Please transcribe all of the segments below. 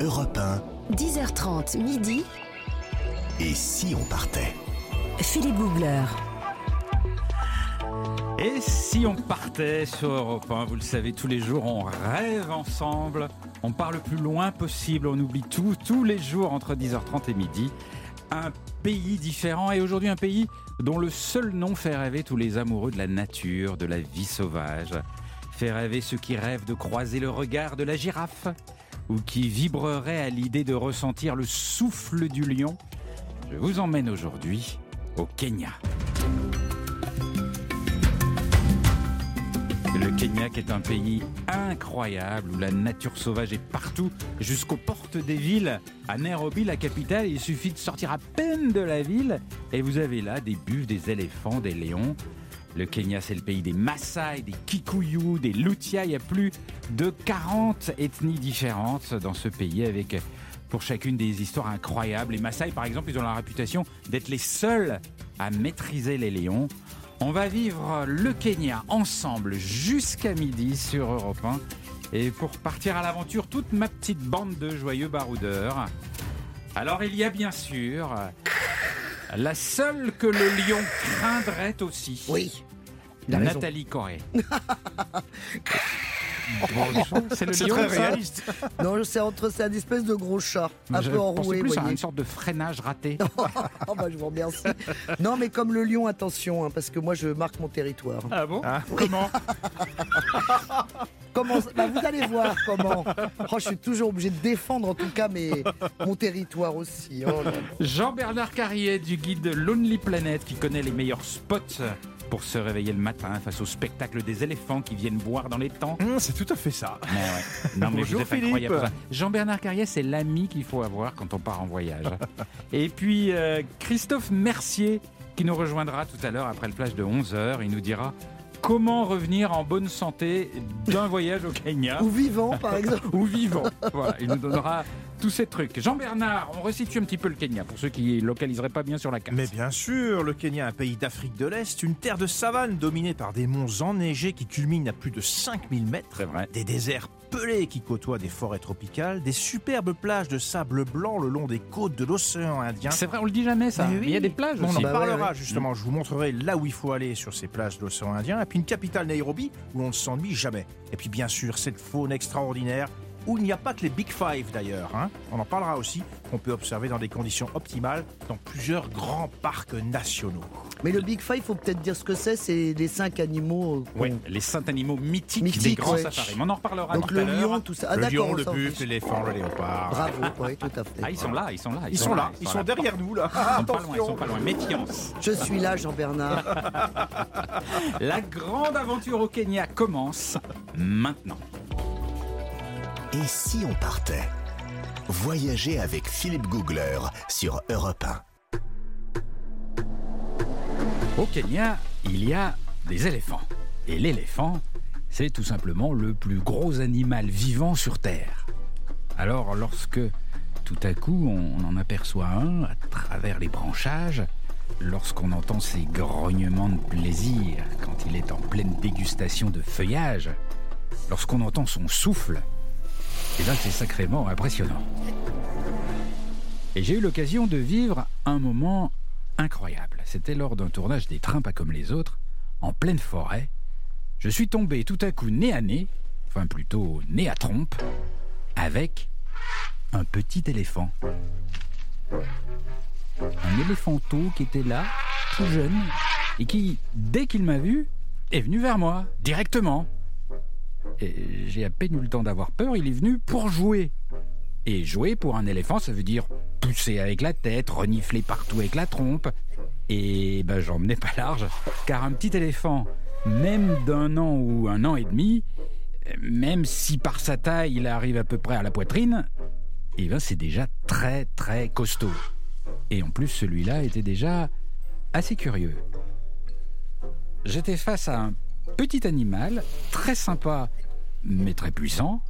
Europe 1. 10h30 midi. Et si on partait? Philippe Googler. Et si on partait sur Europe 1, vous le savez, tous les jours, on rêve ensemble, on part le plus loin possible, on oublie tout, tous les jours entre 10h30 et midi. Un pays différent et aujourd'hui un pays dont le seul nom fait rêver tous les amoureux de la nature, de la vie sauvage. Fait rêver ceux qui rêvent de croiser le regard de la girafe ou qui vibreraient à l'idée de ressentir le souffle du lion. Je vous emmène aujourd'hui au Kenya. Le Kenya est un pays incroyable où la nature sauvage est partout, jusqu'aux portes des villes. À Nairobi, la capitale, il suffit de sortir à peine de la ville et vous avez là des buffles, des éléphants, des lions. Le Kenya, c'est le pays des Maasai, des Kikuyu, des Lutia. Il y a plus de 40 ethnies différentes dans ce pays avec pour chacune des histoires incroyables. Les Maasai, par exemple, ils ont la réputation d'être les seuls à maîtriser les lions. On va vivre le Kenya ensemble jusqu'à midi sur Europe 1. Et pour partir à l'aventure, toute ma petite bande de joyeux baroudeurs. Alors il y a bien sûr la seule que le lion craindrait aussi. Oui. Il a raison. Nathalie Corée. Bonjour, c'est le C'est lion très ça réaliste. Non, c'est entre, c'est un espèce de gros chat, un Je peu enroué, plus à une sorte de freinage raté. Oh, bah, je vous remercie. non, mais comme le lion, attention, hein, parce que moi, je marque mon territoire. Ah bon Comment Comment bah, Vous allez voir comment. Oh, je suis toujours obligé de défendre, en tout cas, mes, mon territoire aussi. Oh. Jean-Bernard Carrier du guide Lonely Planet qui connaît les meilleurs spots pour se réveiller le matin face au spectacle des éléphants qui viennent boire dans les temps. Hum, c'est tout à fait ça. Mais ouais. Non mais Bonjour, Philippe. Jean-Bernard Carrier, c'est l'ami qu'il faut avoir quand on part en voyage. Et puis euh, Christophe Mercier qui nous rejoindra tout à l'heure après le flash de 11h. Il nous dira comment revenir en bonne santé d'un voyage au Kenya Ou vivant, par exemple. ou vivant. Voilà, il nous donnera tous ces trucs. Jean-Bernard, on resitue un petit peu le Kenya pour ceux qui localiseraient pas bien sur la carte. Mais bien sûr, le Kenya, un pays d'Afrique de l'Est, une terre de savane dominée par des monts enneigés qui culminent à plus de 5000 mètres, C'est vrai. des déserts pelés qui côtoient des forêts tropicales, des superbes plages de sable blanc le long des côtes de l'océan Indien. C'est vrai, on le dit jamais ça. Mais Mais oui. Il y a des plages On en. Bah parlera ouais. justement, je vous montrerai là où il faut aller sur ces plages de l'océan Indien, et puis une capitale Nairobi où on ne s'ennuie jamais. Et puis bien sûr, cette faune extraordinaire où il n'y a pas que les Big Five d'ailleurs, hein. on en parlera aussi, qu'on peut observer dans des conditions optimales dans plusieurs grands parcs nationaux. Mais le Big Five, faut peut-être dire ce que c'est. C'est les cinq animaux. euh, Oui, les saints animaux mythiques, Mythiques, des grands ouais. safaris. On en reparlera Donc tout le à l'heure. lion, tout ça. Ah, le lion, on le buffle, l'éléphant, le léopard. Bravo, oui, tout à fait. Ah, ils sont là, ils sont là. Ils sont là, ils sont là. derrière nous là. Ils sont pas loin, ils sont pas loin. Méfiance. Je suis là, Jean-Bernard. La grande aventure au Kenya commence maintenant. Et si on partait? Voyager avec Philippe Googler sur Europe 1. Au Kenya, il y a des éléphants. Et l'éléphant, c'est tout simplement le plus gros animal vivant sur Terre. Alors lorsque tout à coup on en aperçoit un à travers les branchages, lorsqu'on entend ses grognements de plaisir quand il est en pleine dégustation de feuillage, lorsqu'on entend son souffle, eh bien c'est sacrément impressionnant. Et j'ai eu l'occasion de vivre un moment incroyable. C'était lors d'un tournage des trains pas comme les autres, en pleine forêt. Je suis tombé tout à coup nez à nez, enfin plutôt nez à trompe, avec un petit éléphant. Un éléphanteau qui était là, tout jeune, et qui, dès qu'il m'a vu, est venu vers moi, directement. Et j'ai à peine eu le temps d'avoir peur, il est venu pour jouer. Et jouer pour un éléphant, ça veut dire pousser avec la tête, renifler partout avec la trompe. Et ben j'en menais pas large, car un petit éléphant, même d'un an ou un an et demi, même si par sa taille il arrive à peu près à la poitrine, eh ben c'est déjà très très costaud. Et en plus celui-là était déjà assez curieux. J'étais face à un petit animal, très sympa mais très puissant,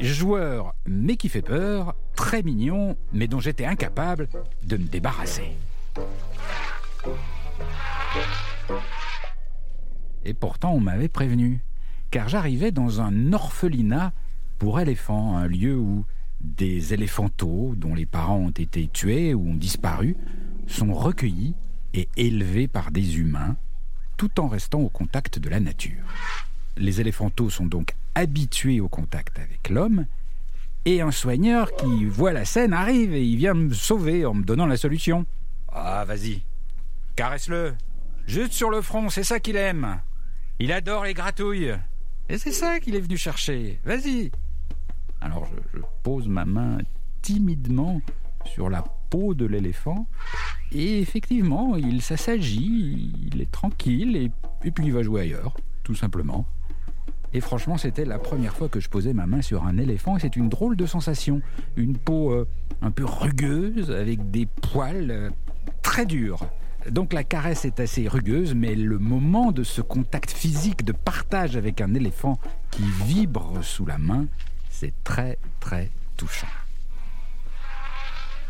joueur mais qui fait peur, très mignon mais dont j'étais incapable de me débarrasser. Et pourtant on m'avait prévenu, car j'arrivais dans un orphelinat pour éléphants, un lieu où des éléphantaux dont les parents ont été tués ou ont disparu sont recueillis et élevés par des humains tout en restant au contact de la nature. Les éléphantaux sont donc habitués au contact avec l'homme et un soigneur qui voit la scène arrive et il vient me sauver en me donnant la solution. Ah, vas-y, caresse-le. Juste sur le front, c'est ça qu'il aime. Il adore les gratouilles. Et c'est ça qu'il est venu chercher. Vas-y. Alors je, je pose ma main timidement sur la peau de l'éléphant et effectivement, il s'assagit, il est tranquille et, puis il va jouer ailleurs, tout simplement. Et franchement, c'était la première fois que je posais ma main sur un éléphant et c'est une drôle de sensation. Une peau euh, un peu rugueuse avec des poils euh, très durs. Donc la caresse est assez rugueuse, mais le moment de ce contact physique, de partage avec un éléphant qui vibre sous la main, c'est très très touchant.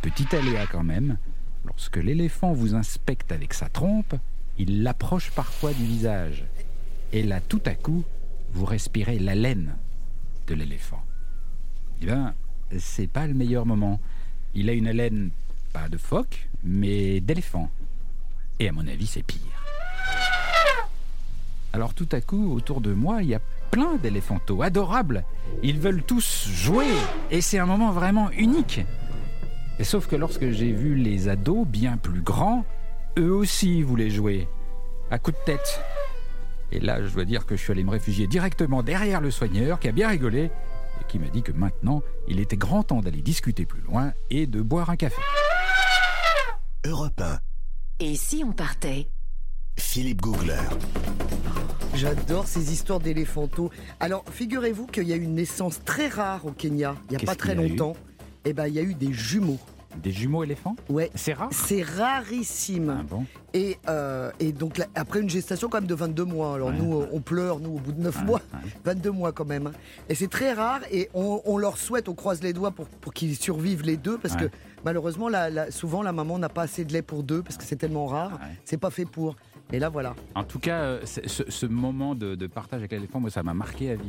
Petit aléa quand même, lorsque l'éléphant vous inspecte avec sa trompe, il l'approche parfois du visage. Et là, tout à coup, vous respirez la de l'éléphant. Eh bien, c'est pas le meilleur moment. Il a une haleine, pas de phoque, mais d'éléphant. Et à mon avis, c'est pire. Alors tout à coup, autour de moi, il y a plein d'éléphantaux, adorables. Ils veulent tous jouer, et c'est un moment vraiment unique. Et sauf que lorsque j'ai vu les ados bien plus grands, eux aussi voulaient jouer, à coups de tête. Et là, je dois dire que je suis allé me réfugier directement derrière le soigneur, qui a bien rigolé, et qui m'a dit que maintenant, il était grand temps d'aller discuter plus loin et de boire un café. Europe 1, Et si on partait? Philippe Googler. J'adore ces histoires d'éléphantaux. Alors, figurez-vous qu'il y a eu une naissance très rare au Kenya, il n'y a pas très qu'il y a eu? longtemps. Eh ben, il y a eu des jumeaux. Des jumeaux éléphants Ouais. C'est rare C'est rarissime. Ah bon Et, euh, et donc, là, après une gestation quand même de 22 mois. Alors, Ouais, nous, on pleure, nous, au bout de 9 Ouais, mois. ouais. 22 mois quand même. Et c'est très rare et on, on leur souhaite, on croise les doigts pour, pour qu'ils survivent les deux parce que malheureusement, la- la- souvent la maman n'a pas assez de lait pour deux parce que c'est tellement rare. Ouais. C'est pas fait pour. Et là, voilà, En tout cas, euh, ce, ce moment de, de partage avec l'éléphant, moi, ça m'a marqué à vie.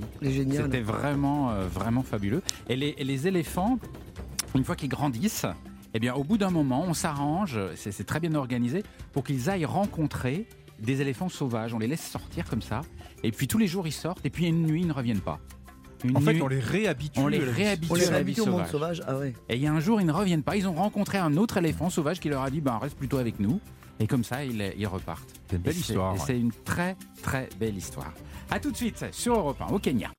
C'était vraiment, euh, vraiment fabuleux. Et les, et les éléphants, une fois qu'ils grandissent, eh bien, au bout d'un moment, on s'arrange, c'est c'est très bien organisé, pour qu'ils aillent rencontrer des éléphants sauvages. On les laisse sortir comme ça, et puis tous les jours ils sortent, et puis une nuit ils ne reviennent pas. Une En fait, nuit- on les réhabitue. on les à la vie. réhabitue On les à la vie réhabitue au monde sauvage. Ah ouais. Et il y a un jour, ils ne reviennent pas. Ils ont rencontré un autre éléphant sauvage qui leur a dit ben, reste plutôt avec nous. Et comme ça, ils, ils repartent. C'est une belle Et histoire. ouais. C'est une très, très belle histoire. A tout de suite sur Europe 1 au Kenya.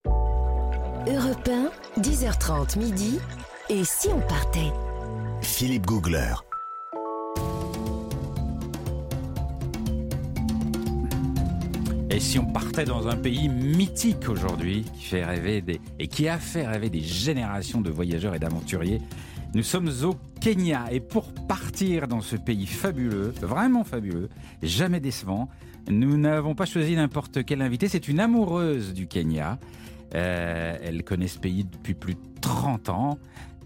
Europe 1, 10h30 midi. Et si on partait? Philippe Googler. Et si on partait dans un pays mythique aujourd'hui, qui fait rêver et qui a fait rêver des générations de voyageurs et d'aventuriers, nous sommes au Kenya. Et pour partir dans ce pays fabuleux, vraiment fabuleux, jamais décevant, nous n'avons pas choisi n'importe quel invité. C'est une amoureuse du Kenya. Euh, elle connaît ce pays depuis plus de 30 ans.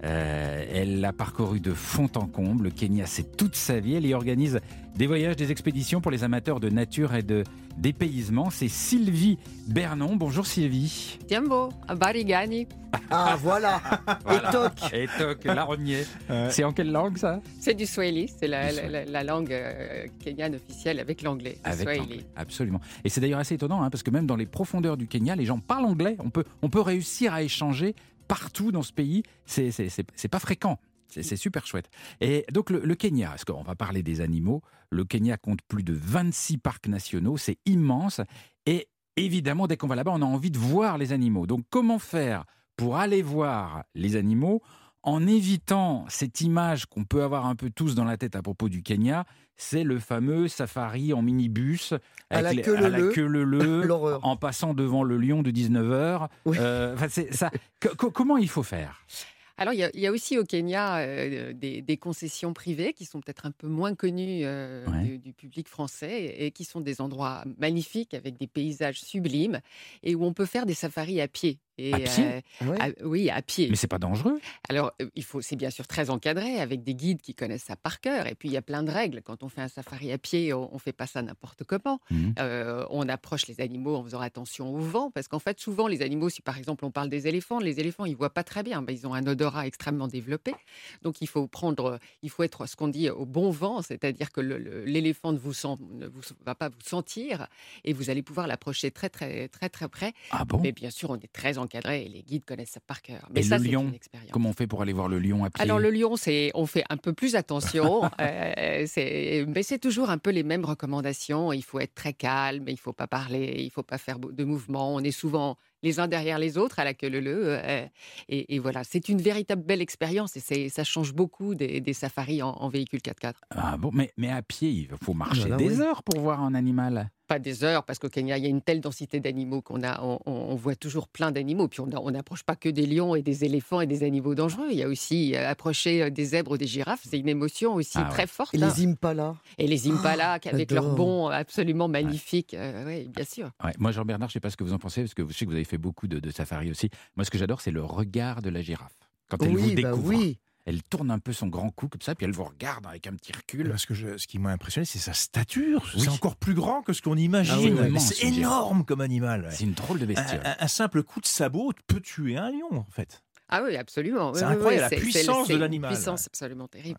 Euh, elle l'a parcouru de fond en comble. Le Kenya, c'est toute sa vie. Elle y organise des voyages, des expéditions pour les amateurs de nature et de dépaysement. C'est Sylvie Bernon. Bonjour Sylvie. Tiambo, habari gani. Ah voilà. Voilà. Et toc. Et toc, larronnier. Ouais. C'est en quelle langue ça? C'est du Swahili, c'est la, Du la- la- la langue euh, kenyane officielle avec l'anglais. Avec l'anglais, absolument. Et c'est d'ailleurs assez étonnant, hein, parce que même dans les profondeurs du Kenya, les gens parlent anglais. On peut, on peut réussir à échanger partout dans ce pays. C'est c'est- c'est- c'est pas fréquent. C'est c'est super chouette. Et donc le, le Kenya, parce qu'on va parler des animaux, le Kenya compte plus de 26 parcs nationaux, c'est immense. Et évidemment, dès qu'on va là-bas, on a envie de voir les animaux. Donc comment faire pour aller voir les animaux? En évitant cette image qu'on peut avoir un peu tous dans la tête à propos du Kenya, c'est le fameux safari en minibus À la les- queue la en passant devant le lion de 19h. Oui. ça, co- co- comment il faut faire? Alors, il y, a, il y a aussi au Kenya euh, des, des concessions privées qui sont peut-être un peu moins connues euh, Ouais. du, du public français et qui sont des endroits magnifiques avec des paysages sublimes et où on peut faire des safaris à pied. Et, À pied? euh, ouais à- oui, à pied. Mais c'est pas dangereux Alors, euh, il faut, c'est bien sûr très encadré avec des guides qui connaissent ça par cœur. Et puis, il y a plein de règles. Quand on fait un safari à pied, on ne fait pas ça n'importe comment. Mhm. Euh, on approche les animaux en faisant attention au vent. Parce qu'en fait, souvent, les animaux, si par exemple on parle des éléphants, les éléphants, ils voient pas très bien. Ben, ils ont un odorat extrêmement développé. Donc, il faut prendre, il faut être ce qu'on dit au bon vent. C'est-à-dire que l'éléphant ne vous sent, ne vous, va pas vous sentir et vous allez pouvoir l'approcher très, très, très, très près. Ah bon? Mais bien sûr, on est très encadré et les guides connaissent ça par cœur. Mais Et ça, le lion, une expérience. Comment on fait pour aller voir le lion à pied? Alors le lion, c'est on fait un peu plus attention, euh, c'est- mais c'est toujours un peu les mêmes recommandations. Il faut être très calme, il faut pas parler, il faut pas faire de mouvements. On est souvent les uns derrière les autres à la queue leu leu, euh, et, et voilà, c'est une véritable belle expérience et ça change beaucoup des, des safaris en, en véhicule 4x4. Ah bon, mais, mais à pied, il faut marcher là, des oui. heures pour voir un animal. Pas des heures, parce qu'au Kenya, il y a une telle densité d'animaux qu'on a, on, voit toujours plein d'animaux. Puis on n'approche pas que des lions et des éléphants et des animaux dangereux. Il y a aussi euh, approcher euh, des zèbres ou des girafes. C'est une émotion aussi Ah ouais. très forte. Et hein. les impalas Et les impalas, avec leurs bonds absolument magnifiques. euh, ouais, bien sûr. Ouais, moi, Jean-Bernard, je ne sais pas ce que vous en pensez, parce que je sais que vous avez fait beaucoup de, de safari aussi. Moi, ce que j'adore, c'est le regard de la girafe. Quand elle vous Oui, bah découvre, oui. Elle tourne un peu son grand cou comme ça, puis elle vous regarde avec un petit recul. Parce que je- ce qui m'a impressionné, c'est sa stature. Oui. C'est encore plus grand que ce qu'on imagine. Ah oui, immense, c'est énorme comme animal. ouais. C'est une drôle de bestiole. Un, un- un simple coup de sabot peut tuer un lion, en fait. Ah oui, absolument. C'est incroyable, oui, la puissance de l'animal. Puissance absolument terrible.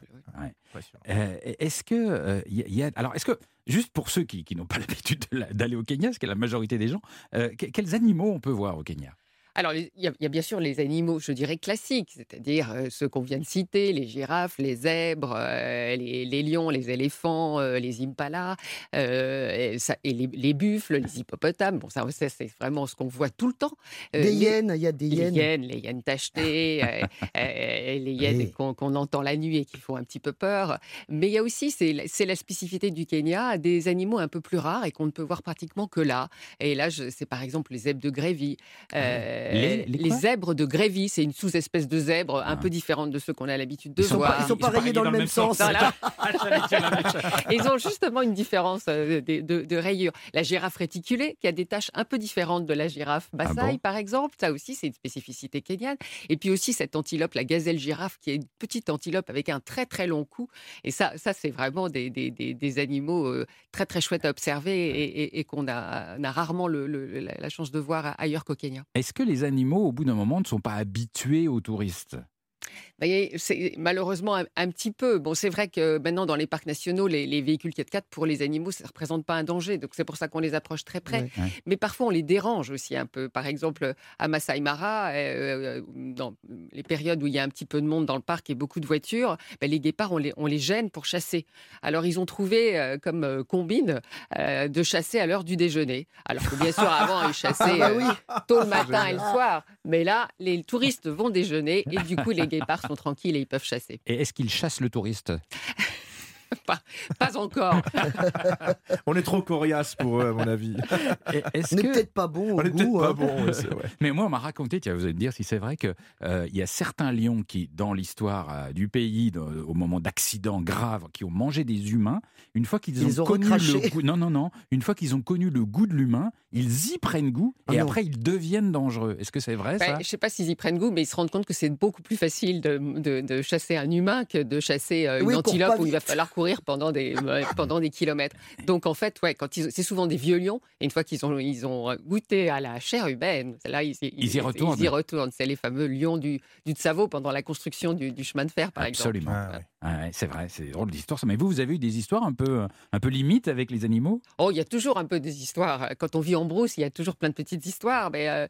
Euh, est-ce que euh, y a- y a- alors est-ce que juste pour ceux qui, qui n'ont pas l'habitude d'aller au Kenya, ce qui est la majorité des gens, euh, que- quels animaux on peut voir au Kenya? Alors, il y, a- il y a bien sûr les animaux, je dirais, classiques, c'est-à-dire euh, ceux qu'on vient de citer, les girafes, les zèbres, euh, les, les lions, les éléphants, euh, les impalas, et, ça- et les, les buffles, les hippopotames. Bon, ça, ça, c'est vraiment ce qu'on voit tout le temps. Des hyènes, il y a des les hyènes. hyènes, les hyènes tachetées, les hyènes Oui. qu'on entend la nuit et qui font un petit peu peur. Mais il y a aussi, c'est la- spécificité du Kenya, des animaux un peu plus rares et qu'on ne peut voir pratiquement que là. Et là, c'est par exemple les zèbres de Grévy. Euh, Les- les quoi zèbres de Grévy, c'est une sous-espèce de zèbre un Ah. peu différente de ceux qu'on a l'habitude de Ils sont, voir. pas, ils sont pas rayés dans le même sens. Voilà. Ils ont justement une différence euh, de, de- de rayures. La girafe réticulée, qui a des taches un peu différentes de la girafe Maasai, Ah bon par exemple. Ça aussi, c'est une spécificité kenyane. Et puis aussi cette antilope, la gazelle girafe, qui est une petite antilope avec un très très long cou. Et ça, ça c'est vraiment des, des- des- des animaux euh, très très chouettes à observer et, et- et qu'on a, rarement le- le- la la chance de voir ailleurs qu'au Kenya. Est-ce que les animaux, au bout d'un moment, ne sont pas habitués aux touristes Vous voyez, c'est malheureusement un, un petit peu. Bon, c'est vrai que maintenant, dans les parcs nationaux, les, les véhicules 4x4, pour les animaux, ça ne représente pas un danger. Donc, c'est pour ça qu'on les approche très près. Ouais. Ouais. Mais parfois, on les dérange aussi un peu. Par exemple, à Masai Mara, euh, dans les périodes où il y a un petit peu de monde dans le parc et beaucoup de voitures, ben, les guépards, on les, on les gêne pour chasser. Alors, ils ont trouvé euh, comme euh, combine euh, de chasser à l'heure du déjeuner. Alors que, bien sûr, avant, ils chassaient Ah bah euh, tôt le matin et le soir. Mais là, les touristes vont déjeuner et du coup, les guépards sont tranquilles et ils peuvent chasser. Et est-ce qu'ils chassent le touriste? Pas encore. On est trop coriace pour eux, à mon avis. Et Est-ce On n'est que... peut-être pas bon au On est peut-être goût. pas hein. bon, ouais. Mais moi, on m'a raconté, tiens, vous allez me dire si c'est vrai que euh, il y a certains lions qui, dans l'histoire euh, du pays, dans- au moment d'accidents graves, qui ont mangé des humains. Une fois qu'ils ont, ont connu le goût, non, non, non, une fois qu'ils ont connu le goût de l'humain, ils y prennent goût Ah et non. après ils deviennent dangereux. Est-ce que c'est vrai ça Ben, je ne sais pas s'ils y prennent goût, mais ils se rendent compte que c'est beaucoup plus facile de, de- de chasser un humain que de chasser euh, une Oui, antilope où il va falloir courir pendant des, pendant des kilomètres. Donc en fait, ouais, quand ils- c'est souvent des vieux lions, et une fois qu'ils ont, ils ont goûté à la chair humaine, là, ils, Ils y retournent. Ils y retournent. C'est les fameux lions du, du Tsavo pendant la construction du, du chemin de fer, par exemple. Absolument. Ah, ouais. Ah ouais, c'est vrai, c'est drôle d'histoire. ça. Mais vous, vous avez eu des histoires un peu, un peu limites avec les animaux? Oh, il y a toujours un peu des histoires. Quand on vit en brousse, il y a toujours plein de petites histoires. Mais euh,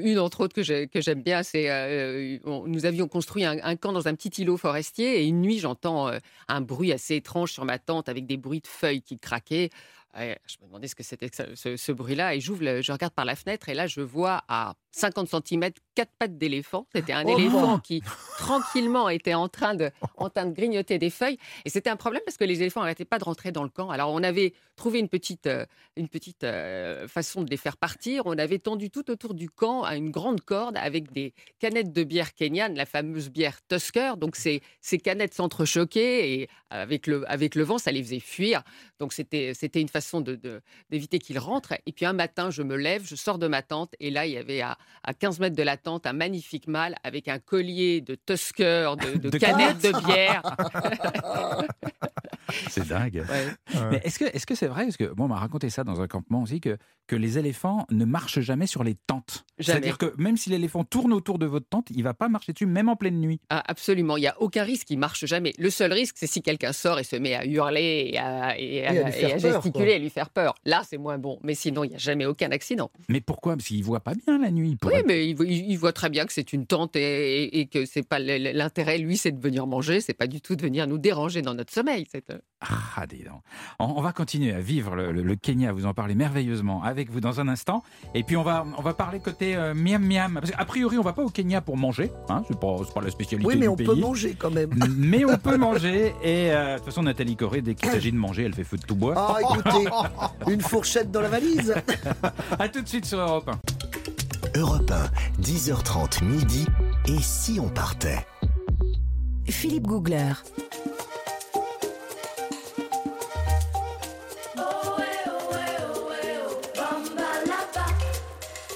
une entre autres que j'ai- que j'aime bien, c'est euh, on- nous avions construit un, un camp dans un petit îlot forestier et une nuit, j'entends euh, un bruit assez sur ma tente avec des bruits de feuilles qui craquaient. Je me demandais ce que c'était ce, ce bruit-là et j'ouvre, je regarde par la fenêtre et là je vois à 50 cm quatre pattes d'éléphant. C'était un Oh. éléphant qui tranquillement était en train de, en train de grignoter des feuilles et c'était un problème parce que les éléphants n'arrêtaient pas de rentrer dans le camp. Alors on avait trouvé une petite, euh, une petite euh, façon de les faire partir. On avait tendu tout autour du camp à une grande corde avec des canettes de bière kenyane, la fameuse bière Tusker. Donc ces, ces canettes s'entrechoquaient et avec le, avec le vent, ça les faisait fuir. Donc c'était, c'était une façon de- de- d'éviter qu'il rentre. Et puis un matin, je me lève, je sors de ma tente, et là, il y avait à, à 15 mètres de la tente un magnifique mâle avec un collier de Tusker, de, de De canettes de bière. C'est dingue. Ouais. Mais est-ce que est-ce que c'est vrai? Parce que bon, on m'a raconté ça dans un campement aussi que que les éléphants ne marchent jamais sur les tentes. Jamais. C'est-à-dire que même si l'éléphant tourne autour de votre tente, il va pas marcher dessus, même en pleine nuit. Ah, absolument, il n'y a aucun risque, il marche jamais. Le seul risque, c'est si quelqu'un sort et se met à hurler et à, et à- Et à lui et faire à peur, gesticuler, quoi. et lui faire peur. Là, c'est moins bon. Mais sinon, il n'y a jamais aucun accident. Mais pourquoi? Parce qu'il voit pas bien la nuit. il Oui, mais il, voit- il- voit très bien que c'est une tente et, que c'est pas l'intérêt, lui, c'est de venir manger, c'est pas du tout de venir nous déranger dans notre sommeil. C'est, euh, Ah, dis donc. On, on va continuer à vivre le, le- le Kenya, vous en parlez merveilleusement avec vous dans un instant. Et puis on va, on va parler côté euh, miam miam. Parce qu'a priori, on va pas au Kenya pour manger. Hein, c'est pas, c'est pas la spécialité Oui, mais du on pays. peut manger quand même. Mais on peut manger. Et euh, de toute façon, Nathalie Corée, dès qu'il s'agit de manger, elle fait feu de tout bois. Ah, écoutez, une fourchette dans la valise. À tout de suite sur Europe 1. Europe 1, 10h30 midi. Et si on partait? Philippe Googler.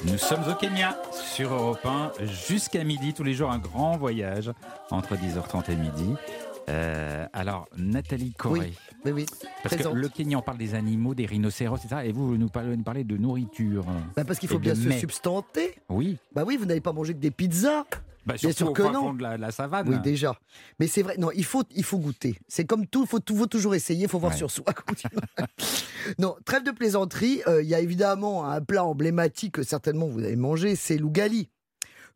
Nous sommes au Kenya sur Europe 1 jusqu'à midi, tous les jours un grand voyage entre 10h30 et midi. Euh, alors, Nathalie Corée, Oui, oui. parce présente. que le Kenya, on parle des animaux, des rhinocéros, etc. Et vous, vous nous parlez, nous parlez de nourriture. Bah, parce qu'il faut bien se mets. substanter. Oui, Bah oui, vous n'avez pas mangé que des pizzas. Bah, Bien sûr que non. de la, la savane. Oui, déjà. Mais c'est vrai, non, il faut, il faut goûter. C'est comme tout, il faut, toujours essayer, il faut voir Ouais. sur soi. non, trêve de plaisanterie, euh, il y a évidemment un plat emblématique que certainement vous avez mangé, c'est l'ougali.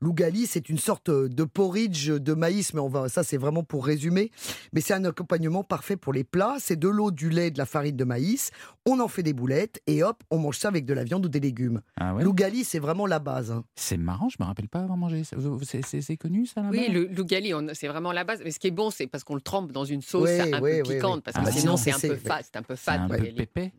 L'ougali, c'est une sorte de porridge de maïs, mais on va, ça c'est vraiment pour résumer. Mais c'est un accompagnement parfait pour les plats. C'est de l'eau, du lait, de la farine de maïs. On en fait des boulettes et hop, on mange ça avec de la viande ou des légumes. Ah ouais? L'ougali, c'est vraiment la base. hein. C'est marrant, je me rappelle pas avoir mangé. ça. Vous- C'est connu ça là Oui, le l'ougali, c'est vraiment la base. Mais ce qui est bon, c'est parce qu'on le trempe dans une sauce un peu piquante, parce Ah que bah sinon c'est un peu fat, c'est un peu C'est fat. un peu pépé?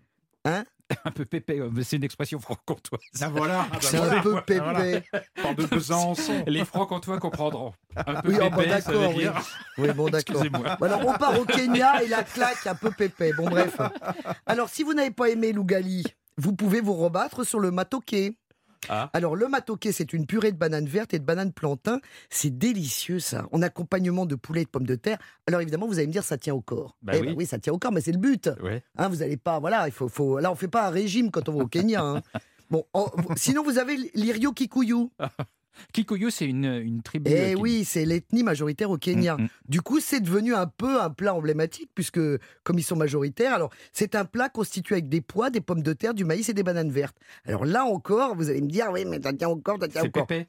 Hein Un peu pépé, c'est une expression franc-comtoise. Ah voilà, ah C'est un peu pépé. Voilà. Par de Besançon. Les francs-comtois comprendront. Un peu Oui, ah bah pépé, d'accord, oui. bon, d'accord. Alors, on part au Kenya et la claque un peu pépé. Bon, bref. Alors, si vous n'avez pas aimé l'ougali, vous pouvez vous rebattre sur le matoké. Ah. Alors, le matoké, c'est une purée de bananes vertes et de bananes plantain. C'est délicieux, ça. En accompagnement de poulet et de pommes de terre. Alors, évidemment, vous allez me dire, ça tient au corps. Bah Eh oui. ben ça tient au corps, mais c'est le but. Hein, vous n'allez pas, voilà, il faut, faut, là, on fait pas un régime quand on va au Kenya. hein. Bon, en- sinon, vous avez l'irio kikuyu. Kikuyu, c'est une, une tribu. euh, Eh qui- oui, c'est l'ethnie majoritaire au Kenya. Mm, mm. Du coup, c'est devenu un peu un plat emblématique, puisque comme ils sont majoritaires, alors c'est un plat constitué avec des pois, des pommes de terre, du maïs et des bananes vertes. Alors là encore, vous allez me dire, oui, mais ça tient encore, ça tient C'est encore. pépé.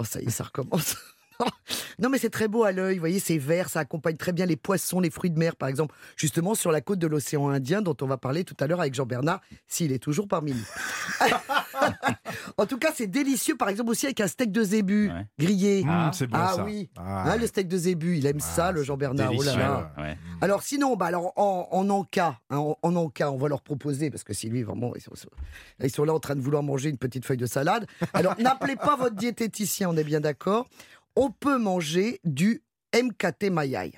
Oh, ça y est, ça recommence. non, mais c'est très beau à l'œil, vous voyez, c'est vert, ça accompagne très bien les poissons, les fruits de mer, par exemple, justement sur la côte de l'océan Indien, dont on va parler tout à l'heure avec Jean-Bernard, s'il est toujours parmi nous. en tout cas, c'est délicieux, par exemple, aussi avec un steak de zébu Ouais. grillé. Ah. Mmh, c'est bon Ah ça. oui. Ah, Hein, le steak de zébu, il aime Ah, ça, le c'est Jean-Bernard. Oh là délicieux. là. Ouais. Alors sinon, bah alors en, en Anka, hein, en, en Anka, on va leur proposer parce que si lui vraiment, ils sont, ils sont là en train de vouloir manger une petite feuille de salade. Alors n'appelez pas votre diététicien, on est bien d'accord. On peut manger du MKT Mayai.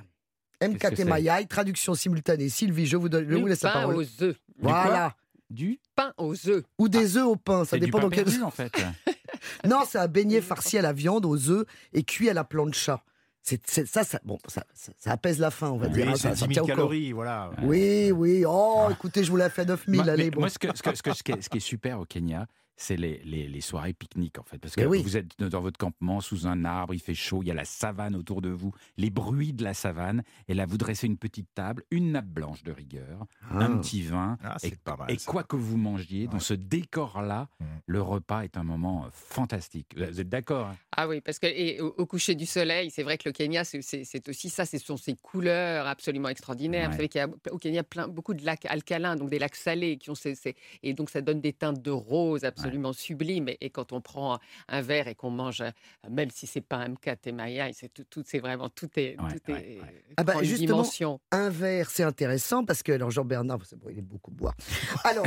Qu'est-ce MKT Mayai, traduction simultanée. Sylvie, je vous, donne, je vous Du laisse la pain parole. aux œufs. Voilà. Du Pain aux œufs. Ou des œufs au pain, ça dépend dans quel. en fait. Non, c'est un beignet farci à la viande, aux œufs et cuit à la plancha. C'est c'est- ça, ça, bon, ça, ça, ça apaise la faim, on va Oui, dire. hein, c'est ça, ça 10 tient 000 au corps. calories, voilà. Oui, oui. Oh, écoutez, je vous l'ai fait 9000. Moi, allez, mais bon. moi, ce, que, ce, que- ce que- ce qui est, ce qui est super au Kenya, c'est les, les- les soirées pique-nique, en fait. Parce que oui. vous êtes dans votre campement, sous un arbre, il fait chaud, il y a la savane autour de vous, les bruits de la savane. Et là, vous dressez une petite table, une nappe blanche de rigueur, Ah. un petit vin. Ah, et c'est pas mal. et ça. quoi que vous mangiez, dans ce décor-là, Mm. le repas est un moment euh, fantastique. Vous êtes d'accord hein? Ah oui, parce que et au, au coucher du soleil, c'est vrai que le Kenya, c'est- aussi ça, ce sont ces couleurs absolument extraordinaires. Ouais. Vous savez qu'il y a au Kenya plein, beaucoup de lacs alcalins, donc des lacs salés, qui ont ces, ces- et donc ça donne des teintes de rose absolument sublimes. Et, et quand on prend un verre et qu'on mange, euh, même si c'est pas un MK Maya, c'est tout, tout- c'est vraiment tout est, Ouais, tout ouais, est ouais. Ah bah, justement, dimension. Un verre, c'est intéressant parce que, alors Jean-Bernard, c'est bon, il aime beaucoup boire. Alors,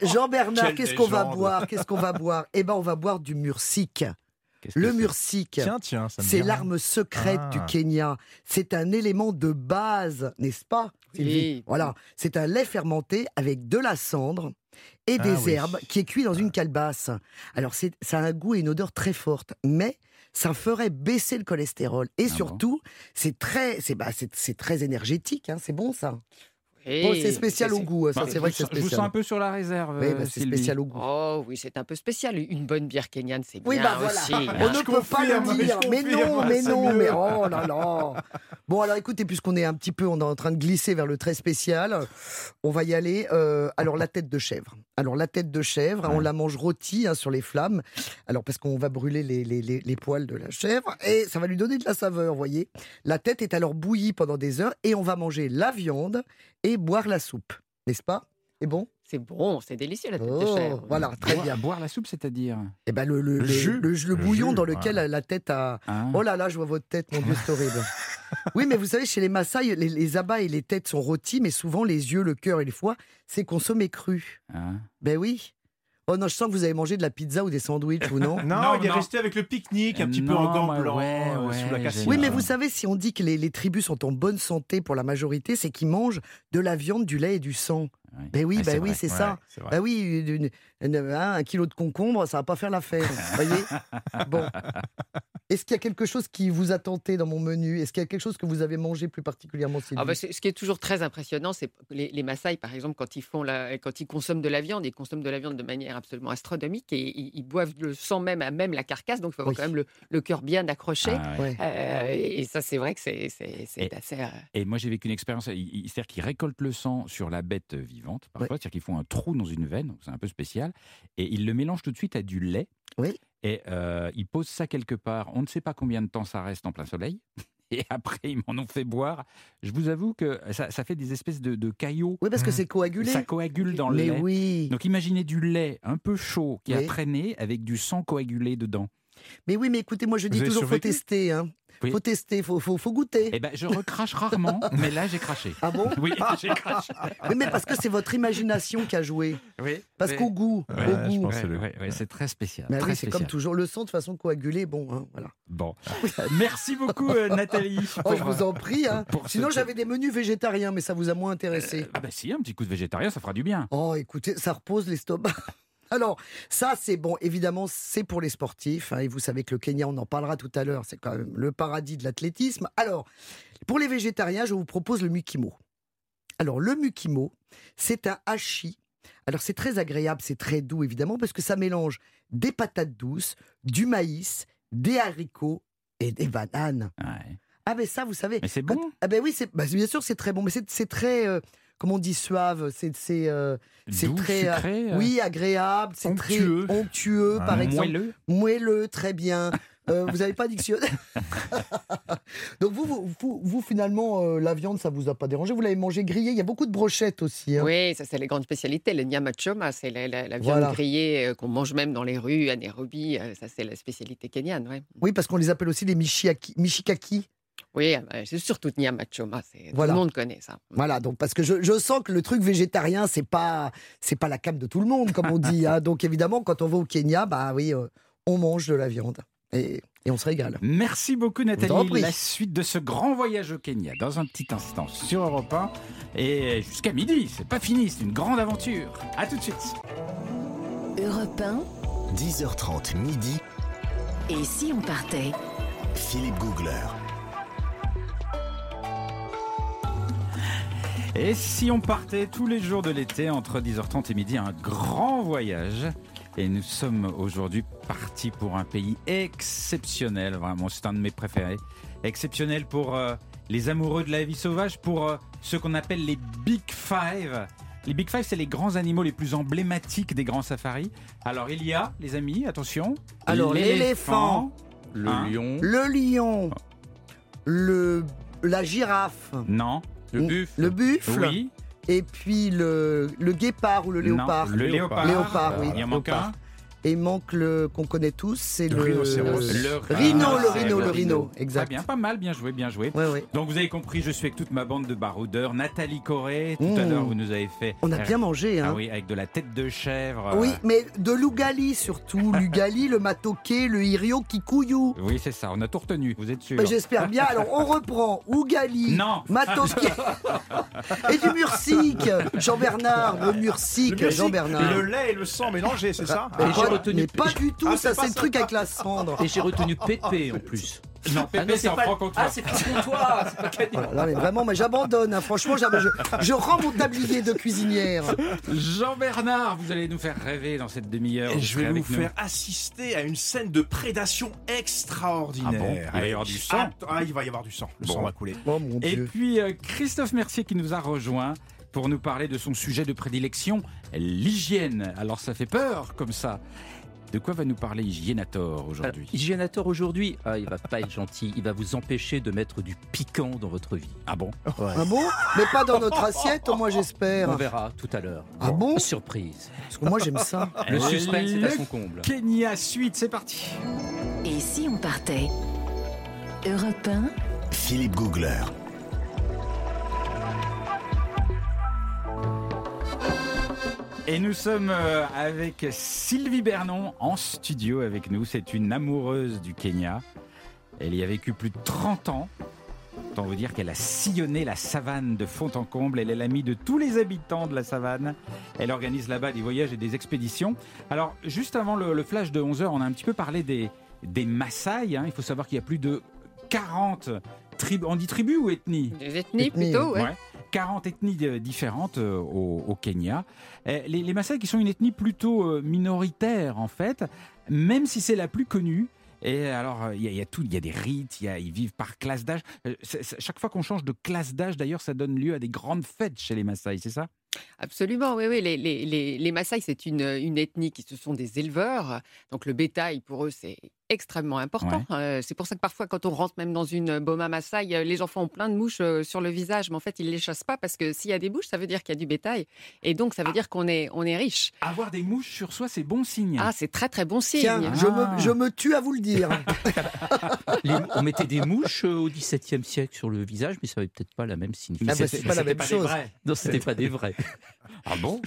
Je- Jean-Bernard, Quelle qu'est-ce qu'on va boire? Qu'est-ce qu'on va boire? Eh ben, on va boire du mursic. Le me c'est l'arme secrète Ah. du Kenya. C'est un élément de base, n'est-ce pas Oui. Voilà, c'est un lait fermenté avec de la cendre et Ah des oui. herbes qui est cuit dans une calebasse. Alors c'est, ça a un goût et une odeur très forte, mais ça ferait baisser le cholestérol. Et Ah surtout, c'est très, c'est, bah, c'est, c'est très énergétique. hein, c'est bon ça. Bon, c'est spécial ça, au c'est- goût. hein, Ça, Bah, c'est vrai je que c'est sens- Je vous sens spécial. un peu sur la réserve. Oui, euh, bah, c'est Sylvie. spécial au goût. Oh oui, c'est un peu spécial. Une bonne bière kenyane, c'est bien Oui, bah voilà. aussi. On hein. ne peut pas le dire. Mais non, mais c'est non, mieux. mais oh là là. Bon, alors écoutez, puisqu'on est un petit peu, on est en train de glisser vers le très spécial, on va y aller. Euh, alors, la tête de chèvre. Alors, la tête de chèvre, on Ouais. la mange rôtie hein, sur les flammes. Alors, parce qu'on va brûler les, les, les, les poils de la chèvre et ça va lui donner de la saveur, vous voyez. La tête est alors bouillie pendant des heures et on va manger la viande et boire la soupe. N'est-ce pas? C'est bon? C'est bon, c'est délicieux la tête de Oh, chèvre. Voilà, très Boire- bien. Boire la soupe, c'est-à-dire? Et ben le, le, Le le- jus. le- le Le bouillon jus, dans lequel ouais. la tête a, hein? Oh là là, je vois votre tête, mon Dieu, c'est horrible. Oui, mais vous savez, chez les Maasai, les, les abats et les têtes sont rôtis, mais souvent les yeux, le cœur et le foie, c'est consommé cru. Hein? Ben oui. Oh non, je sens que vous avez mangé de la pizza ou des sandwichs, ou non Non, Non, il est non. resté avec le pique-nique, un petit peu en gants blancs, ouais, euh, sous la cassette. Oui, mais vous savez, si on dit que les, les tribus sont en bonne santé pour la majorité, c'est qu'ils mangent de la viande, du lait et du sang. Ben oui, Ah, ben c'est oui, c'est Ouais, ça. Ben oui, une- une- hein, un kilo de concombre, ça va pas faire l'affaire. voyez Bon. Est-ce qu'il y a quelque chose qui vous a tenté dans mon menu? Est-ce qu'il y a quelque chose que vous avez mangé plus particulièrement, Ah bah, ce qui est toujours très impressionnant, c'est que les, les Maasai, par exemple, quand ils, font la, quand ils consomment de la viande, ils consomment de la viande de manière absolument astronomique et ils, ils boivent le sang même à même la carcasse, donc il faut avoir Oui. quand même le, le cœur bien accroché. Ah, ouais. Euh, et ça, c'est vrai que c'est assez. euh, Et moi, j'ai vécu une expérience. C'est-à-dire qu'ils récoltent le sang sur la bête vivante, parfois. C'est-à-dire qu'ils font un trou dans une veine, c'est un peu spécial, et ils le mélangent tout de suite à du lait. Oui. Et euh, ils posent ça quelque part. On ne sait pas combien de temps ça reste en plein soleil. Et après, ils m'en ont fait boire. Je vous avoue que ça, ça fait des espèces de, de caillots. Oui, parce que Mmh. c'est coagulé. Ça coagule dans le Mais lait. oui. Donc imaginez du lait un peu chaud qui a traîné avec du sang coagulé dedans. Mais oui, mais écoutez, moi je dis toujours faut tester. Hein. Oui. Faut tester, faut, faut, faut goûter. Eh ben, je recrache rarement, mais là, j'ai craché. Ah bon Oui, j'ai craché. Oui, mais parce que c'est votre imagination qui a joué. Oui, Parce qu'au goût, Ouais, au je goût. pense. Ouais, c'est le- ouais, ouais, c'est très spécial. Très oui, c'est comme toujours. Le sang, de façon coagulée, bon, hein, voilà. Bon, Euh, merci beaucoup euh, Nathalie. Oh, je pour, vous en prie. Hein. Sinon, j'avais des menus végétariens, mais ça vous a moins intéressé. Ah bah si, un petit coup de végétarien, ça fera du bien. Oh, écoutez, ça repose l'estomac. Alors, ça, c'est bon. Évidemment, c'est pour les sportifs. hein, et vous savez que le Kenya, on en parlera tout à l'heure, c'est quand même le paradis de l'athlétisme. Alors, pour les végétariens, je vous propose le mukimo. Alors, le mukimo, c'est un hachis. Alors, c'est très agréable, c'est très doux, évidemment, parce que ça mélange des patates douces, du maïs, des haricots et des bananes. Ouais. Ah, ben ça, vous savez. Mais c'est Quand- bon. Ah, ben oui, c'est, bah, bien sûr, c'est très bon, mais c'est, c'est très. euh, comment on dit suave C'est. c'est euh, c'est très, euh, sucré, euh, oui, agréable, c'est très onctueux, par exemple. moelleux. Moelleux, très bien. Euh, vous n'avez pas dictionnaire Donc vous, vous, vous, vous, finalement, euh, la viande, ça vous a pas dérangé Vous l'avez mangé grillé Il y a beaucoup de brochettes aussi. hein. Oui, ça c'est les grandes spécialités. Le nyama choma, c'est la, la- la viande Voilà. grillée euh, qu'on mange même dans les rues, à Nairobi. euh, Ça c'est la spécialité kenyane. ouais. Oui, parce qu'on les appelle aussi les michiaki, michikaki. Oui, euh, c'est surtout nyama choma. c'est- Voilà. Tout le monde connaît ça. Voilà, donc parce que je, je sens que le truc végétarien, c'est pas c'est pas la cam de tout le monde, comme on dit. hein. Donc évidemment, quand on va au Kenya, bah oui, euh, on mange de la viande et, et on se régale. Merci beaucoup Nathalie. La suite de ce grand voyage au Kenya dans un petit instant sur Europe 1 et jusqu'à midi. C'est pas fini, c'est une grande aventure. À tout de suite. Europe 1, 10h30 midi, et si on partait? Philippe Googler. Et si on partait tous les jours de l'été entre 10h30 et midi, un grand voyage Et nous sommes aujourd'hui partis pour un pays exceptionnel, vraiment, c'est un de mes préférés. Exceptionnel pour euh, les amoureux de la vie sauvage, pour euh, ceux qu'on appelle les Big Five. Les Big Five, c'est les grands animaux les plus emblématiques des grands safaris. Alors il y a, les amis, attention. Alors, l'éléphant. le Hein lion. Le lion, le la girafe, Non. Le buffle. le buffle, Oui. et puis le, le guépard ou le léopard. Non, le léopard. Léopard, oui. Il en manque léopard. un. Et il manque le qu'on connaît tous, c'est Le le, rhinocéros. Le rhino, Ah, le c'est rhino, le rhino, exact. bien, pas mal, bien joué, bien joué. Ouais, ouais. Donc vous avez compris, je suis avec toute ma bande de baroudeurs. Nathalie Corée, tout à Mmh. l'heure vous nous avez fait. On a bien mangé, Ah hein. oui, avec de la tête de chèvre. Oui, euh, mais de l'ougali surtout. L'ougali, le matoké, le irio, kikuyu. Oui, c'est ça, on a tout retenu, vous êtes sûr Bah, J'espère bien. Alors, on reprend ougali, Non. matoké et du mursik. Jean-Bernard, le mursik, Le Jean-Bernard. Le lait et le sang mélangés, c'est ça? Et retenu- mais pas du tout, Ah, ça c'est le truc avec la cendre. Et j'ai retenu Pépé en plus. Non, Ah Pépé, non, c'est en pas- franc-comtois. Ah, c'est franc-comtois, c'est pas. Voilà, mais vraiment, mais j'abandonne. hein. Franchement, je, je rends mon tablier de cuisinière. Jean-Bernard, vous allez nous faire rêver dans cette demi-heure. Et je vais vous nous. faire assister à une scène de prédation extraordinaire. Ah bon Il va y avoir du sang Ah, il va y avoir du sang. Le Bon. sang va couler. Oh mon Et Dieu. puis euh, Christophe Mercier qui nous a rejoint pour nous parler de son sujet de prédilection, l'hygiène. Alors ça fait peur comme ça. De quoi va nous parler Hygiénator aujourd'hui Alors, Hygiénator aujourd'hui, ah, il va pas être gentil, il va vous empêcher de mettre du piquant dans votre vie. Ah bon Ah bon Mais pas dans notre assiette, moi On j'espère. verra tout à l'heure. Ah bon Surprise. Parce que moi j'aime ça. Le suspense est à Le son comble. Kenya suite, c'est parti. Et si on partait Europe 1, Philippe Googler. Et nous sommes euh, avec Sylvie Bernon en studio avec nous. C'est une amoureuse du Kenya. Elle y a vécu plus de 30 ans. Autant vous dire qu'elle a sillonné la savane de fond en comble. Elle est l'amie de tous les habitants de la savane. Elle organise là-bas des voyages et des expéditions. Alors, juste avant le, flash de 11h, on a un petit peu parlé des, des Maasai. hein. Il faut savoir qu'il y a plus de 40 tribus. On dit tribus ou ethnies? Des ethnies Ethnies, plutôt, ouais. Ouais. 40 ethnies euh, différentes euh, au, au Kenya. Euh, Les, les Maasai qui sont une ethnie plutôt euh, minoritaire en fait, même si c'est la plus connue. Et alors, il y, a- il y a tout, il y a des rites, il y a- ils vivent par classe d'âge. Chaque fois qu'on change de classe d'âge, d'ailleurs, ça donne lieu à des grandes fêtes chez les Maasai, c'est ça? Absolument, oui, oui. Les, les, les, les Maasai, c'est une, une ethnie qui ce sont des éleveurs. Donc le bétail, pour eux, c'est extrêmement important. Euh, c'est pour ça que parfois, quand on rentre même dans une boma Maasai, euh, les enfants ont plein de mouches euh, sur le visage, mais en fait, ils les chassent pas parce que s'il y a des mouches, ça veut dire qu'il y a du bétail. Et donc, ça veut dire qu'on est, on est riche. Avoir des mouches sur soi, c'est bon signe. Ah, c'est très, très bon signe. Tiens, je, Ah. me, je me tue à vous le dire. Les- on mettait des mouches euh, au XVIIe siècle sur le visage, mais ça avait peut-être pas la même Ah signification. bah, c'est pas la c'était même des chose. vrais. Non, c'était pas des vrais. Ah bon?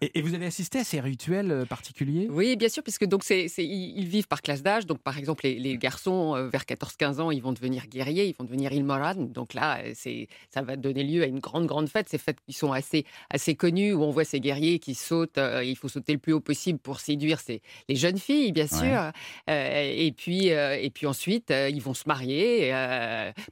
Et, vous avez assisté à ces rituels euh, particuliers? Oui, bien sûr, puisque donc c'est, c'est- ils ils vivent par classe d'âge. Donc, par exemple, les, les garçons euh, vers 14-15 ans, ils vont devenir guerriers, ils vont devenir ilmoran. Donc là, euh, c'est, ça va donner lieu à une grande, grande fête. Ces fêtes qui sont assez, assez connues, où on voit ces guerriers qui sautent. euh, il faut sauter le plus haut possible pour séduire ces, les jeunes filles, bien sûr. Ouais. Et puis, et puis ensuite, ils vont se marier.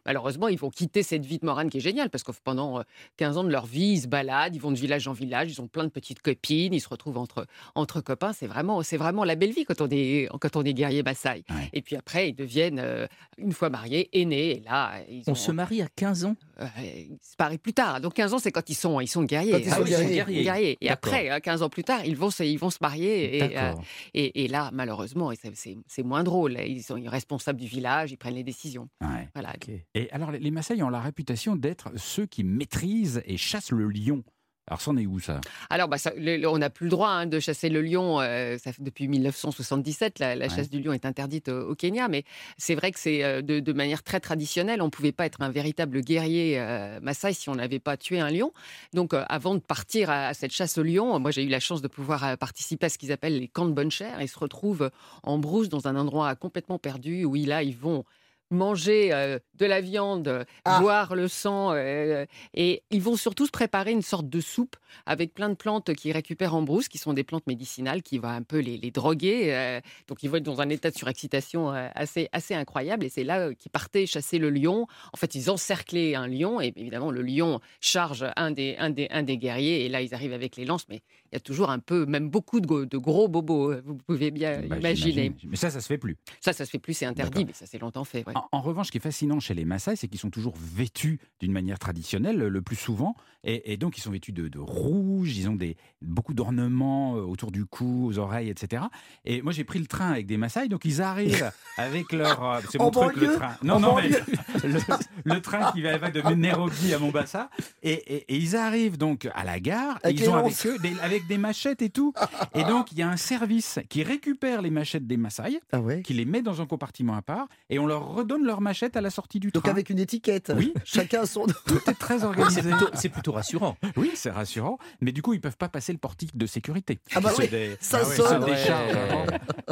malheureusement, ils vont quitter cette vie de morane qui est géniale, parce que pendant euh, 15 ans de leur vie, ils se baladent, ils vont de village en village, ils ont plein de petites copines, ils se retrouvent entre, entre copains. C'est vraiment, c'est vraiment la belle vie quand on est, quand on est guerrier Ouais. Et puis après, ils deviennent, euh, une fois mariés, aînés. Et là, ils On ont, se marie à 15 ans? euh, ils se marient plus tard. Donc 15 ans, c'est quand ils sont, ils sont guerriers. Quand ils Ah sont guerriers. guerriers. Et après, euh, 15 ans plus tard, ils vont se, ils vont se marier. Et, euh, D'accord. et, et là, malheureusement, c'est- moins drôle. Ils sont responsables du village, ils prennent les décisions. Ouais. Voilà. Et alors, les- les Maasai ont la réputation d'être ceux qui maîtrisent et chassent le lion. Alors, c'en est où ça? Alors, bah, ça- le- on n'a plus le droit hein, de chasser le lion. euh, ça depuis 1977, la, la Ouais. chasse du lion est interdite au, au Kenya. Mais c'est vrai que c'est euh, de, de manière très traditionnelle. On ne pouvait pas être un véritable guerrier euh, Maasai si on n'avait pas tué un lion. Donc, euh, avant de partir à, à cette chasse au lion, moi, j'ai eu la chance de pouvoir participer à ce qu'ils appellent les camps de bonne chère. Ils se retrouvent en brousse dans un endroit complètement perdu où là, ils vont manger euh, de la viande, Ah. boire le sang, euh, et ils vont surtout se préparer une sorte de soupe avec plein de plantes qu'ils récupèrent en brousse, qui sont des plantes médicinales, qui vont un peu les, les droguer. euh, donc ils vont être dans un état de surexcitation euh, assez, assez incroyable, et c'est là euh, qu'ils partaient chasser le lion. En fait, ils encerclaient un lion, et évidemment, le lion charge un des, un des, un des guerriers, et là, ils arrivent avec les lances, mais il y a toujours un peu, même beaucoup de, gros bobos, euh, vous pouvez bien Bah, imaginer. Mais ça, ça se fait plus. Ça, ça se fait plus, c'est interdit, mais ça s'est longtemps fait. ouais. En, en revanche, ce qui est fascinant chez les Maasai, c'est qu'ils sont toujours vêtus d'une manière traditionnelle, le plus souvent. Et, et donc, ils sont vêtus de, de rouge, ils ont des, beaucoup d'ornements euh, autour du cou, aux oreilles, etc. Et moi, j'ai pris le train avec des Maasai, donc ils arrivent avec leur. euh, C'est En mon truc, le train. Non, En non, mais le, le train qui va, de Nairobi à Mombasa. Et, et- et ils arrivent donc à la gare. et ils ont avec eux, des, avec avec des machettes et tout. Et donc, il y a un service qui récupère les machettes des Maasai, Ah ouais qui les met dans un compartiment à part, et on leur redonne leurs machettes à la sortie du Donc train. avec une étiquette. Oui. Chacun a son. Tout est très organisé. c'est plutôt rassurant. Oui, c'est rassurant. Mais du coup, ils peuvent pas passer le portique de sécurité. Ah bah C'est oui, des- ça Ah sonne. ouais.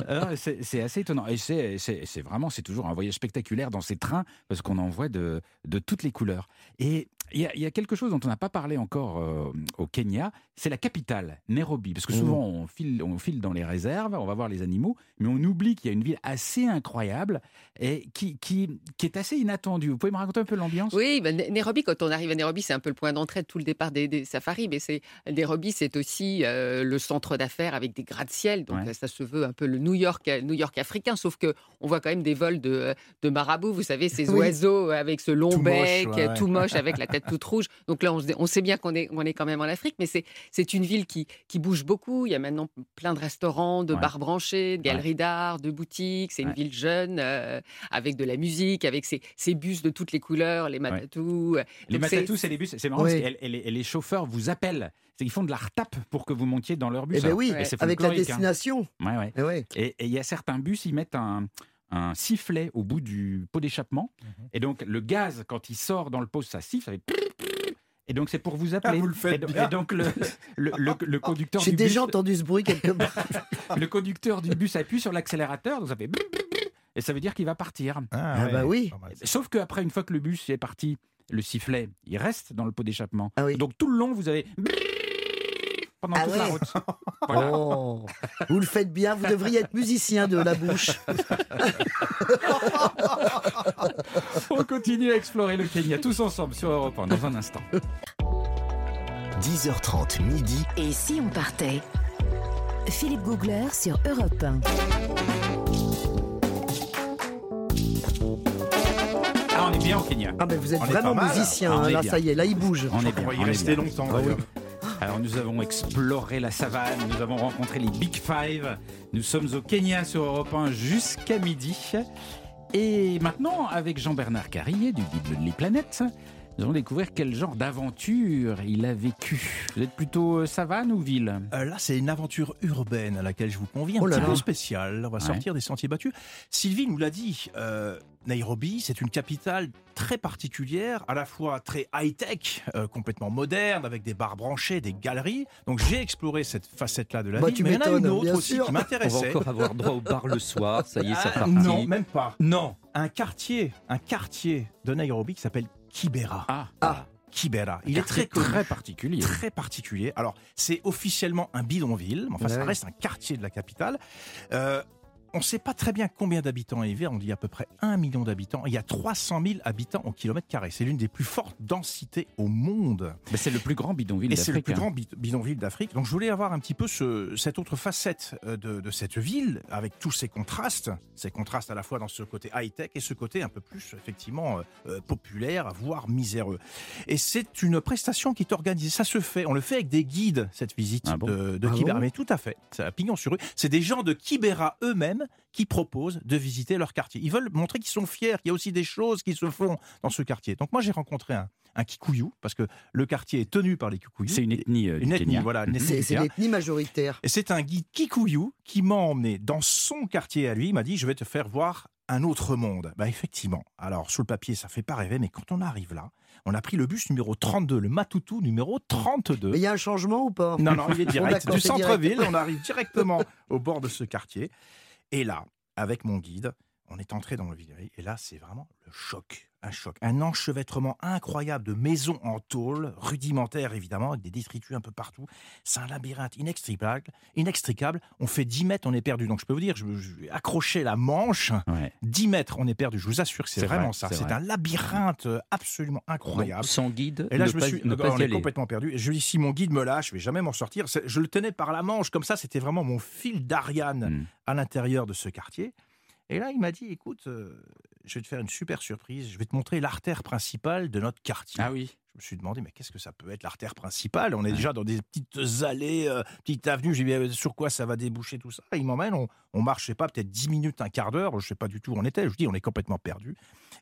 Euh, c'est assez étonnant. Et c'est vraiment, c'est toujours un voyage spectaculaire dans ces trains parce qu'on en voit de, de toutes les couleurs. Et il y, a- il y a quelque chose dont on n'a pas parlé encore euh, au Kenya, c'est la capitale, Nairobi. Parce que souvent, on, file, on file dans les réserves, on va voir les animaux, mais on oublie qu'il y a une ville assez incroyable et qui, qui, qui est assez inattendue. Vous pouvez me raconter un peu l'ambiance? Oui, ben, N- Nairobi, quand on arrive à Nairobi, c'est un peu le point d'entrée de tout le départ des, des safaris. Mais c'est Nairobi, c'est aussi euh, le centre d'affaires avec des gratte-ciel. Donc Ouais. euh, ça se veut un peu le New York, euh, New York africain. Sauf que on voit quand même des vols de, de marabouts. Vous savez, ces Oui. oiseaux avec ce long Tout moche, bec, ouais, ouais. tout moche, avec la tête toute rouge. Donc là, on, on sait bien qu'on est, on est quand même en Afrique, mais c'est c'est une ville qui, qui bouge beaucoup. Il y a maintenant plein de restaurants, de Ouais. bars branchés, de galeries d'art, de boutiques. C'est une Ouais. ville jeune, euh, avec de la musique, avec ses, ses bus de toutes les couleurs, les matatous. Les Donc c'est- matatus et les bus, c'est marrant parce que et les, chauffeurs vous appellent. C'est qu'ils font de la retape pour que vous montiez dans leur bus. Eh ben oui, avec la hein. destination. Ouais. Et et il y a certains bus, ils mettent un, un sifflet au bout du pot d'échappement. Mhm. Et donc, le gaz, quand il sort dans le pot, ça siffle. Ça fait... Et donc, c'est pour vous appeler. Ah, vous le faites et, donc- bien. et donc, le, le, le- le conducteur J'ai du déjà bus, entendu ce bruit quelque part. le conducteur du bus appuie sur l'accélérateur, donc ça fait... Et ça veut dire qu'il va partir. Ah bah oui. Sauf qu'après, une fois que le bus est parti, le sifflet, il reste dans le pot d'échappement. Ah oui. Donc tout le long, vous avez pendant Ah toute la route. Voilà. Oh, vous le faites bien, vous devriez être musicien de la bouche. On continue à explorer le Kenya tous ensemble sur Europe 1 dans un instant. 10h30 midi. Et si on partait? Philippe Googler sur Europe 1. Ah, on est bien au Kenya. Ah mais vous êtes On vraiment musicien, on hein, là ça y est, là il bouge. On est On bien. va y on est rester bien. longtemps. Ah oui. Alors nous avons exploré la savane, nous avons rencontré les Big Five. Nous sommes au Kenya sur Europe 1 jusqu'à midi. Et maintenant, avec Jean-Bernard Carrier du guide Les Planètes, nous allons découvrir quel genre d'aventure il a vécu. Vous êtes plutôt euh, savane ou ville? Euh, là, c'est une aventure urbaine à laquelle je vous convie, un Oh là petit là. peu spéciale. On va Ouais. sortir des sentiers battus. Sylvie nous l'a dit, euh, Nairobi, c'est une capitale très particulière, à la fois très high-tech, euh, complètement moderne, avec des bars branchés, des galeries. Donc j'ai exploré cette facette-là de la Bah, ville, tu mais il y en a une autre aussi sûr. qui On va m'intéressait. encore avoir droit au bar le soir. Ça y est, c'est Ah, reparti. non, même pas. Non. Un quartier, un quartier de Nairobi qui s'appelle Kibera. Ah, Ah. Kibera. Il est très connu. très particulier. très particulier. Alors, c'est officiellement un bidonville, mais enfin, ça Ouais. reste un quartier de la capitale. Euh, on ne sait pas très bien combien d'habitants y a. On dit à peu près 1 million d'habitants. Il y a 300 000 habitants au kilomètre carré. C'est l'une des plus fortes densités au monde. Mais c'est le plus grand bidonville Et c'est le d'Afrique. plus hein. grand bid- bidonville d'Afrique. Donc je voulais avoir un petit peu ce- cette autre facette euh, de, de cette ville, avec tous ces contrastes. Ces contrastes à la fois dans ce côté high-tech et ce côté un peu plus, effectivement, euh, euh, populaire, voire miséreux. Et c'est une prestation qui est organisée. Ça se fait. On le fait avec des guides, cette visite Ah bon? de, de Ah Kibera. bon? Mais tout à fait. C'est à pignon sur rue. C'est des gens de Kibera eux-mêmes qui proposent de visiter leur quartier. Ils veulent montrer qu'ils sont fiers, qu'il y a aussi des choses qui se font dans ce quartier. Donc moi, j'ai rencontré un, un Kikuyu, parce que le quartier est tenu par les Kikuyu. C'est une ethnie euh, du Une ethnie, Kenya. voilà, une Mhm. ethnie. C'est l'ethnie majoritaire. Et c'est un guide Kikuyu qui m'a emmené dans son quartier à lui. Il m'a dit Je vais te faire voir un autre monde. Bah, effectivement. Alors, sur le papier, ça fait pas rêver, mais quand on arrive là, on a pris le bus numéro 32, le Matutu numéro 32. Mais il y a un changement ou pas? Non, non, il est direct. du centre-ville, on arrive directement au bord de ce quartier. Et là, avec mon guide, on est entré dans le village. Et là, c'est vraiment le choc. Un choc. Un enchevêtrement incroyable de maisons en tôle, rudimentaires évidemment, avec des détritus un peu partout. C'est un labyrinthe inextricable. inextricable. On fait 10 mètres, on est perdu. Donc je peux vous dire, je, je accrocher la manche. Ouais. 10 mètres, on est perdu. Je vous assure que c'est vraiment vrai, ça. c'est vrai. un labyrinthe euh, absolument Donc, incroyable. sans guide, Et là, ne je me suis, ne pas on est aller. complètement perdu. Et je dis, si mon guide me lâche, je vais jamais m'en sortir. Je le tenais par la manche, comme ça, c'était vraiment mon fil d'Ariane Mm. à l'intérieur de ce quartier. Et là, il m'a dit, écoute, euh, je vais te faire une super surprise. Je vais te montrer l'artère principale de notre quartier. Ah oui. Je me suis demandé, mais qu'est-ce que ça peut être l'artère principale? On est déjà dans des petites allées, euh, petites avenues. J'ai dit, sur quoi ça va déboucher tout ça? Et Il m'emmène, on, on marche, je sais pas, peut-être 10 minutes, un quart d'heure. Je sais pas du tout où on était. Je dis, on est complètement perdu.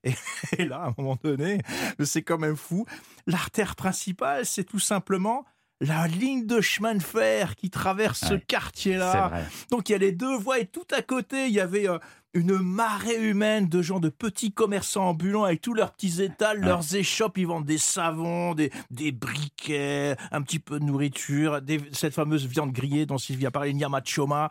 Et, et là, à un moment donné, c'est quand même fou. L'artère principale, c'est tout simplement la ligne de chemin de fer qui traverse ce Ouais, quartier-là. Donc il y a les deux voies et tout à côté, il y avait euh, une marée humaine de gens, de petits commerçants ambulants avec tous leurs petits étals, Ouais. leurs échoppes. Ils vendent des savons, des, des briquets, un petit peu de nourriture, des- cette fameuse viande grillée dont Sylvie a parlé, le nyamachoma.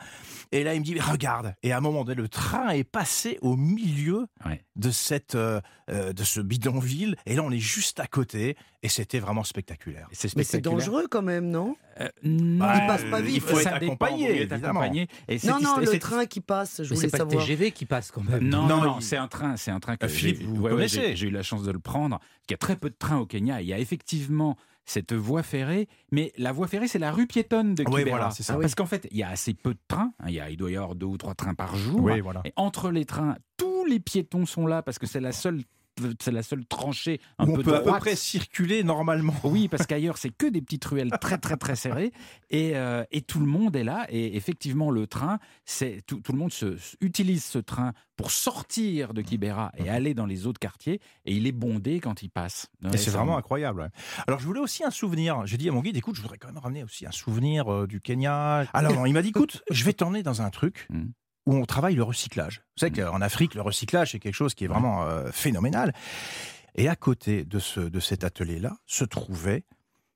Et là, il me dit, regarde. Et à un moment donné, le train est passé au milieu Ouais. de, cette, euh, euh, de ce bidonville. Et là, on est juste à côté. Et c'était vraiment spectaculaire. C'est Mais c'est spectaculaire. dangereux quand même, non? Euh, Bah, Il passe pas vite. Il faut être Ça dépend, accompagné, être. Et cette Non, non, le train qui passe, je voulais c'est pas le savoir. TGV qui passe quand même. Non, Non, non, il- c'est un train, c'est un train que Euh, Philippe, j'ai- vous ouais, connaissez. j'ai- J'ai eu la chance de le prendre. Il y a très peu de trains au Kenya. Il y a effectivement cette voie ferrée, mais la voie ferrée, c'est la rue piétonne de Oui, Kibera. voilà, c'est ça. Ah oui. Parce qu'en fait, il y a assez peu de trains. hein, Il, y a, il doit y avoir deux ou trois trains par jour. Oui, voilà. Et entre les trains, tous les piétons sont là parce que c'est la seule, c'est la seule tranchée un Où on peu peut à peu près circuler normalement. Oui, parce qu'ailleurs, c'est que des petites ruelles très, très, très serrées. Et, euh, et tout le monde est là. Et effectivement, le train, c'est tout, tout le monde se, se- utilise ce train pour sortir de Kibera et aller dans les autres quartiers. Et il est bondé quand il passe. C'est vraiment incroyable. ouais. Alors, je voulais aussi un souvenir. J'ai dit à mon guide, écoute, je voudrais quand même ramener aussi un souvenir euh, du Kenya. Alors, il m'a dit, écoute, je vais t'emmener dans un truc Mhm. où on travaille le recyclage. Vous savez qu'en Afrique, le recyclage, c'est quelque chose qui est vraiment euh, phénoménal. Et à côté de, ce, de cet atelier-là se trouvait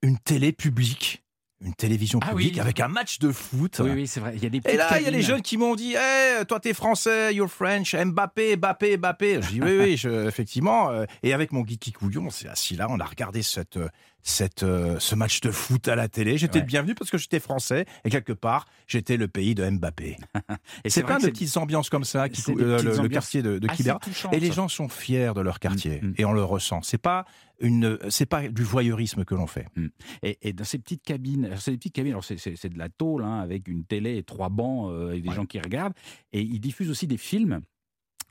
une télé publique, une télévision Ah publique oui. avec un match de foot. Oui, oui, c'est vrai. Il y a des Et là, il y a les jeunes qui m'ont dit hey, toi, t'es français, you're French, Mbappé, Mbappé, Mbappé. Je dis Oui, oui, je- effectivement. euh, Et avec mon guide Kikouillon, on s'est assis là, on a regardé cette, euh, cette, euh, ce match de foot à la télé. J'étais Ouais. le bienvenu parce que j'étais français et quelque part, j'étais le pays de Mbappé. Et C'est plein de petites ambiances comme ça, qui, euh, le, quartier de, de Kibera. Et les gens sont fiers de leur quartier Mm, mm. et on le ressent. C'est pas une, c'est pas du voyeurisme que l'on fait. Et, et dans ces petites cabines, petites cabines, alors c'est, de la tôle hein, avec une télé et trois bancs euh, et des Ouais. gens qui regardent. Et ils diffusent aussi des films,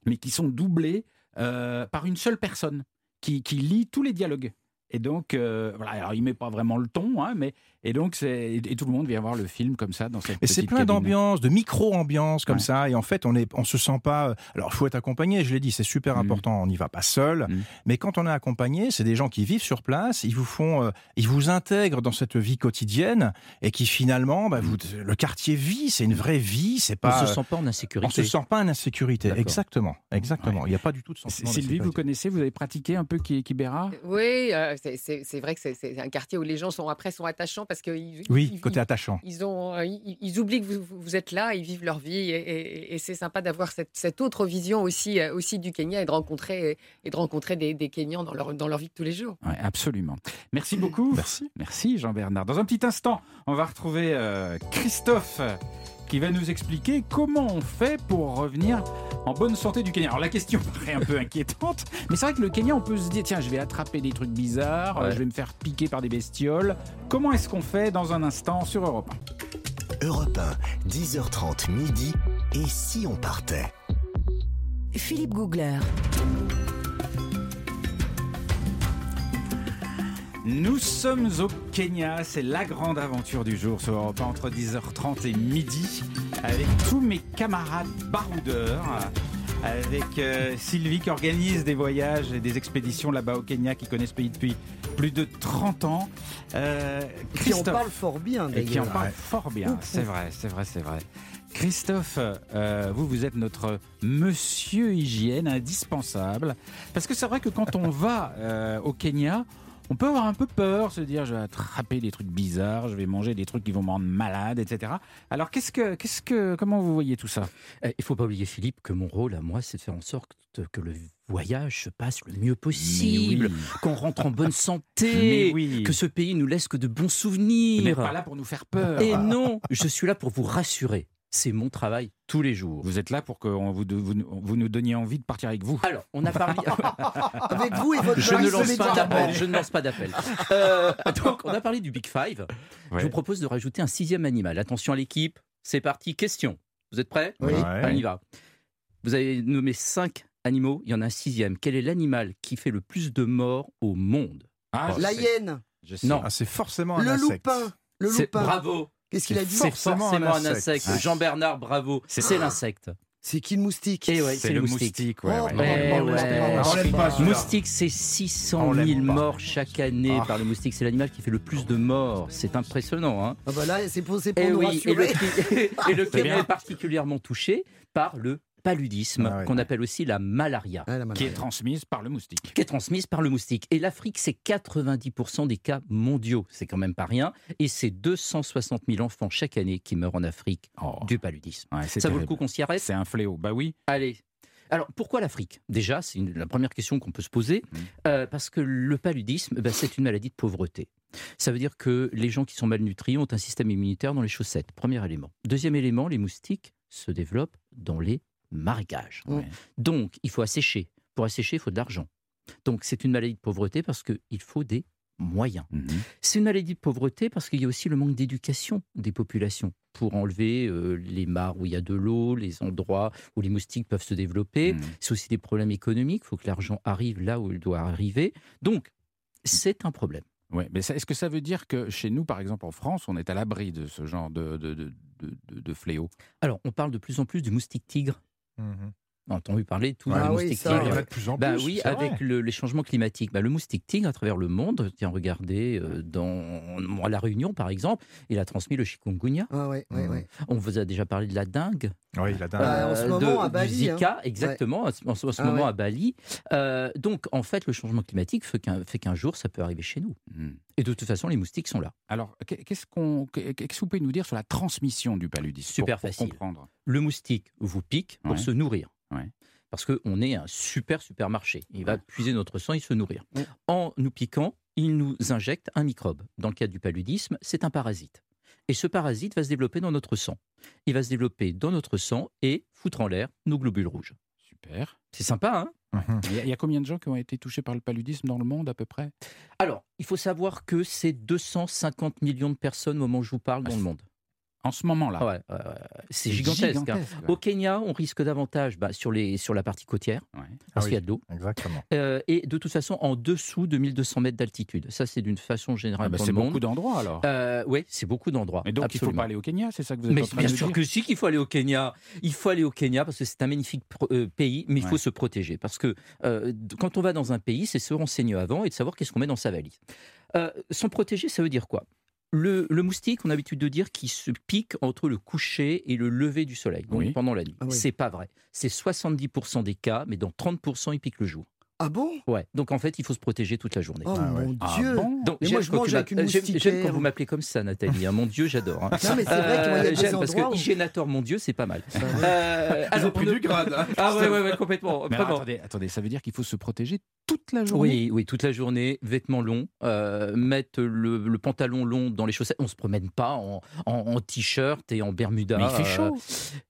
mais qui sont doublés euh, par une seule personne qui, qui lit tous les dialogues. Et donc, euh, voilà, alors il met pas vraiment le ton, hein, mais et donc c'est et, tout le monde vient voir le film comme ça dans cette Et c'est plein cabine. d'ambiances, de micro-ambiances comme Ouais. ça. Et en fait, on est, on se sent pas. Alors, il faut être accompagné. Je l'ai dit, c'est super Mhm. important. On n'y va pas seul. Mhm. Mais quand on est accompagné, c'est des gens qui vivent sur place. Ils vous font, euh, ils vous intègrent dans cette vie quotidienne et qui finalement, bah, vous, le quartier vit. C'est une vraie vie. C'est On pas. se sent pas en on insécurité. se sent pas en insécurité. Exactement, exactement. Il n'y a pas du tout de sentiment. Sylvie, vous connaissez, vous avez pratiqué un peu Ki- Kibera? Oui, euh, c'est- c'est c'est vrai que c'est- c'est un quartier où les gens sont après sont attachants parce qu'ils Oui, ils- côté ils- attachant. ils, ont, euh, ils, ils oublient que vous, vous êtes là, ils vivent leur vie et, et- et c'est sympa d'avoir cette, cette autre vision aussi, euh, aussi du Kenya et de rencontrer, et de rencontrer des, des Kenyans dans leur, dans leur vie de tous les jours. Ouais, absolument. Merci beaucoup. Merci. Merci Jean-Bernard. Dans un petit instant, on va retrouver euh, Christophe qui va nous expliquer comment on fait pour revenir en bonne santé du Kenya. Alors la question paraît un peu inquiétante, mais c'est vrai que le Kenya, on peut se dire, tiens, je vais attraper des trucs bizarres, euh, Ouais. je vais me faire piquer par des bestioles. Comment est-ce qu'on fait dans un instant sur Europe 1 Europe 1, 10h30 midi. Et si on partait? Philippe Googler. Nous sommes au Kenya, c'est la grande aventure du jour sur Europe 1 entre 10h30 et midi avec tous mes camarades baroudeurs, avec euh, Sylvie qui organise des voyages et des expéditions là-bas au Kenya, qui connaît ce pays depuis plus de 30 ans. Euh, Qui en parle fort bien, et qui en d'ailleurs. parle fort bien, c'est vrai, c'est vrai, c'est vrai. Christophe, euh, vous, vous êtes notre monsieur hygiène indispensable. Parce que c'est vrai que quand on va euh, au Kenya, on peut avoir un peu peur, se dire je vais attraper des trucs bizarres, je vais manger des trucs qui vont me rendre malade, etc. Alors qu'est-ce que, qu'est-ce que, comment vous voyez tout ça? Eh, Il faut pas oublier, Philippe, que mon rôle à moi, c'est de faire en sorte que le voyage se passe le mieux possible, qu'on rentre en bonne santé, oui. que ce pays nous laisse que de bons Vous n'êtes souvenirs. pas là pour nous faire peur. Et non, je suis là pour vous rassurer. C'est mon travail tous les jours. Vous êtes là pour que vous, vous, vous nous donniez envie de partir avec vous. Alors, on a parlé. Avec vous et votre je ne lance pas d'appel. Je ne lance pas d'appel. Euh, donc, on a parlé du Big Five. Ouais. Je vous propose de rajouter un sixième animal. Attention à l'équipe. C'est parti. Question. Vous êtes prêts? Oui. Ouais. On y va. Vous avez nommé cinq animaux. Il y en a un sixième. Quel est l'animal qui fait le plus de morts au monde? Ah, La hyène, je sais. Non. Ah, c'est forcément un le insecte. loupin, le loupin. Bravo. Qu'est-ce qu'il a dit C'est forcément forcément un insecte. insecte. Ouais. Jean-Bernard, bravo. C'est- l'insecte. C'est qui le moustique Et ouais, C'est le le moustique. moustique, ouais, ouais. Eh pas, c'est 600 On 000 l'aime pas. morts chaque année Ah. par le moustique. C'est l'animal qui fait le plus de morts. C'est impressionnant. Hein Ah bah là, c'est pour, pour et, nous oui, et le, rassurer. et le bien. est particulièrement touché par le paludisme, Ah ouais. qu'on appelle aussi la malaria. Ah, la Qui est transmise par le moustique. qui est transmise par le moustique. Et l'Afrique, c'est 90% des cas mondiaux. C'est quand même pas rien. Et c'est 260 000 enfants chaque année qui meurent en Afrique Oh. du paludisme. Ouais, Ça vaut le coup qu'on s'y arrête C'est un fléau. Bah oui. Allez. Alors, pourquoi l'Afrique? Déjà, c'est la première question qu'on peut se poser, Mhm. euh, parce que le paludisme, ben, c'est une maladie de pauvreté. Ça veut dire que les gens qui sont malnutris ont un système immunitaire dans les chaussettes, premier élément. Deuxième élément, les moustiques se développent dans les marécages. Ouais. Donc, il faut assécher. Pour assécher, il faut de l'argent. Donc, c'est une maladie de pauvreté parce qu'il faut des moyens. Mhm. C'est une maladie de pauvreté parce qu'il y a aussi le manque d'éducation des populations pour enlever euh, les mares où il y a de l'eau, les endroits où les moustiques peuvent se développer. Mhm. C'est aussi des problèmes économiques. Il faut que l'argent arrive là où il doit arriver. Donc, c'est un problème. Ouais, mais est-ce que ça veut dire que chez nous, par exemple en France, on est à l'abri de ce genre de, de- de- de fléau? Alors, on parle de plus en plus du moustique tigre. Mm-hmm. On a entendu parler de tous Ah les oui, moustiques ça, Il y tigres. en ouais. a de plus en Bah plus. oui, avec le- les changements climatiques. Bah, le moustique tigre à travers le monde, tiens, regardez, euh, dans à La Réunion par exemple, il a transmis le chikungunya. Ah ouais, ouais, Mhm. ouais. On vous a déjà parlé de la dengue. Oui, la dingue. Bah, en ce euh, moment, de- à du Bali, Zika, exactement, en ce- en ce, en ce Ah moment ouais. à Bali. Euh, donc, en fait, le changement climatique fait qu'un fait qu'un jour, ça peut arriver chez nous. Mhm. Et de toute façon, les moustiques sont là. Alors, qu'est- qu'est-ce qu'on, qu'est- qu'est-ce que vous pouvez nous dire sur la transmission du paludisme Super pour, pour facile. comprendre? Le moustique vous pique pour Ouais. se nourrir. Ouais. Parce qu'on est un super supermarché. Il va puiser notre sang et se nourrir. En nous piquant, il nous injecte un microbe. Dans le cas du paludisme, c'est un parasite. Et ce parasite va se développer dans notre sang. Il va se développer dans notre sang et foutre en l'air nos globules rouges. Super. C'est sympa, hein? Il y, a, il y a combien de gens qui ont été touchés par le paludisme dans le monde à peu près? Alors, il faut savoir que c'est 250 millions de personnes au moment où je vous parle dans le monde. En ce moment-là. Ouais, ouais, ouais. c'est gigantesque. hein. Au Kenya, on risque davantage bah, sur, les, sur la partie côtière, Ouais. parce oui. qu'il y a de l'eau. Exactement. Euh, et de toute façon, en dessous de 1200 mètres d'altitude. Ça, c'est d'une façon générale Ah bah, c'est beaucoup d'endroits alors. Euh, oui, c'est beaucoup d'endroits. Mais donc il ne faut pas aller au Kenya, c'est ça que vous êtes Mais en train bien de sûr dire que si qu'il faut aller au Kenya. Il faut aller au Kenya parce que c'est un magnifique euh, pays, mais il faut se protéger. Parce que euh, quand on va dans un pays, c'est se renseigner avant et de savoir qu'est-ce qu'on met dans sa valise. Euh, s'en protéger, ça veut dire quoi? Le, le moustique, on a l'habitude de dire qu'il se pique entre le coucher et le lever du soleil, donc Oui. pendant la nuit. Ah oui. C'est pas vrai. C'est 70% des cas, mais dans 30%, il pique le jour. Ah bon? Ouais. Donc en fait, il faut se protéger toute la journée. Oh Ah ouais. mon Ah Dieu bon? Donc, Mais j'aime moi, je quand mange avec une j'aime- quand vous m'appelez comme ça, Nathalie. hein. Mon Dieu, j'adore. hein. Non mais c'est vrai qu'il y a des j'aime parce que où... hygiénateur, mon Dieu, c'est pas mal. Ouais. Euh, Ils ont alors, pris on du grade. hein. Ah ouais, ouais, ouais, complètement. Mais alors, vraiment. attendez, attendez, ça veut dire qu'il faut se protéger toute la journée Oui, oui, toute la journée, vêtements longs, euh, mettre le, le pantalon long dans les chaussettes. On se promène pas en, en- en t-shirt et en bermuda. Mais il fait euh, chaud.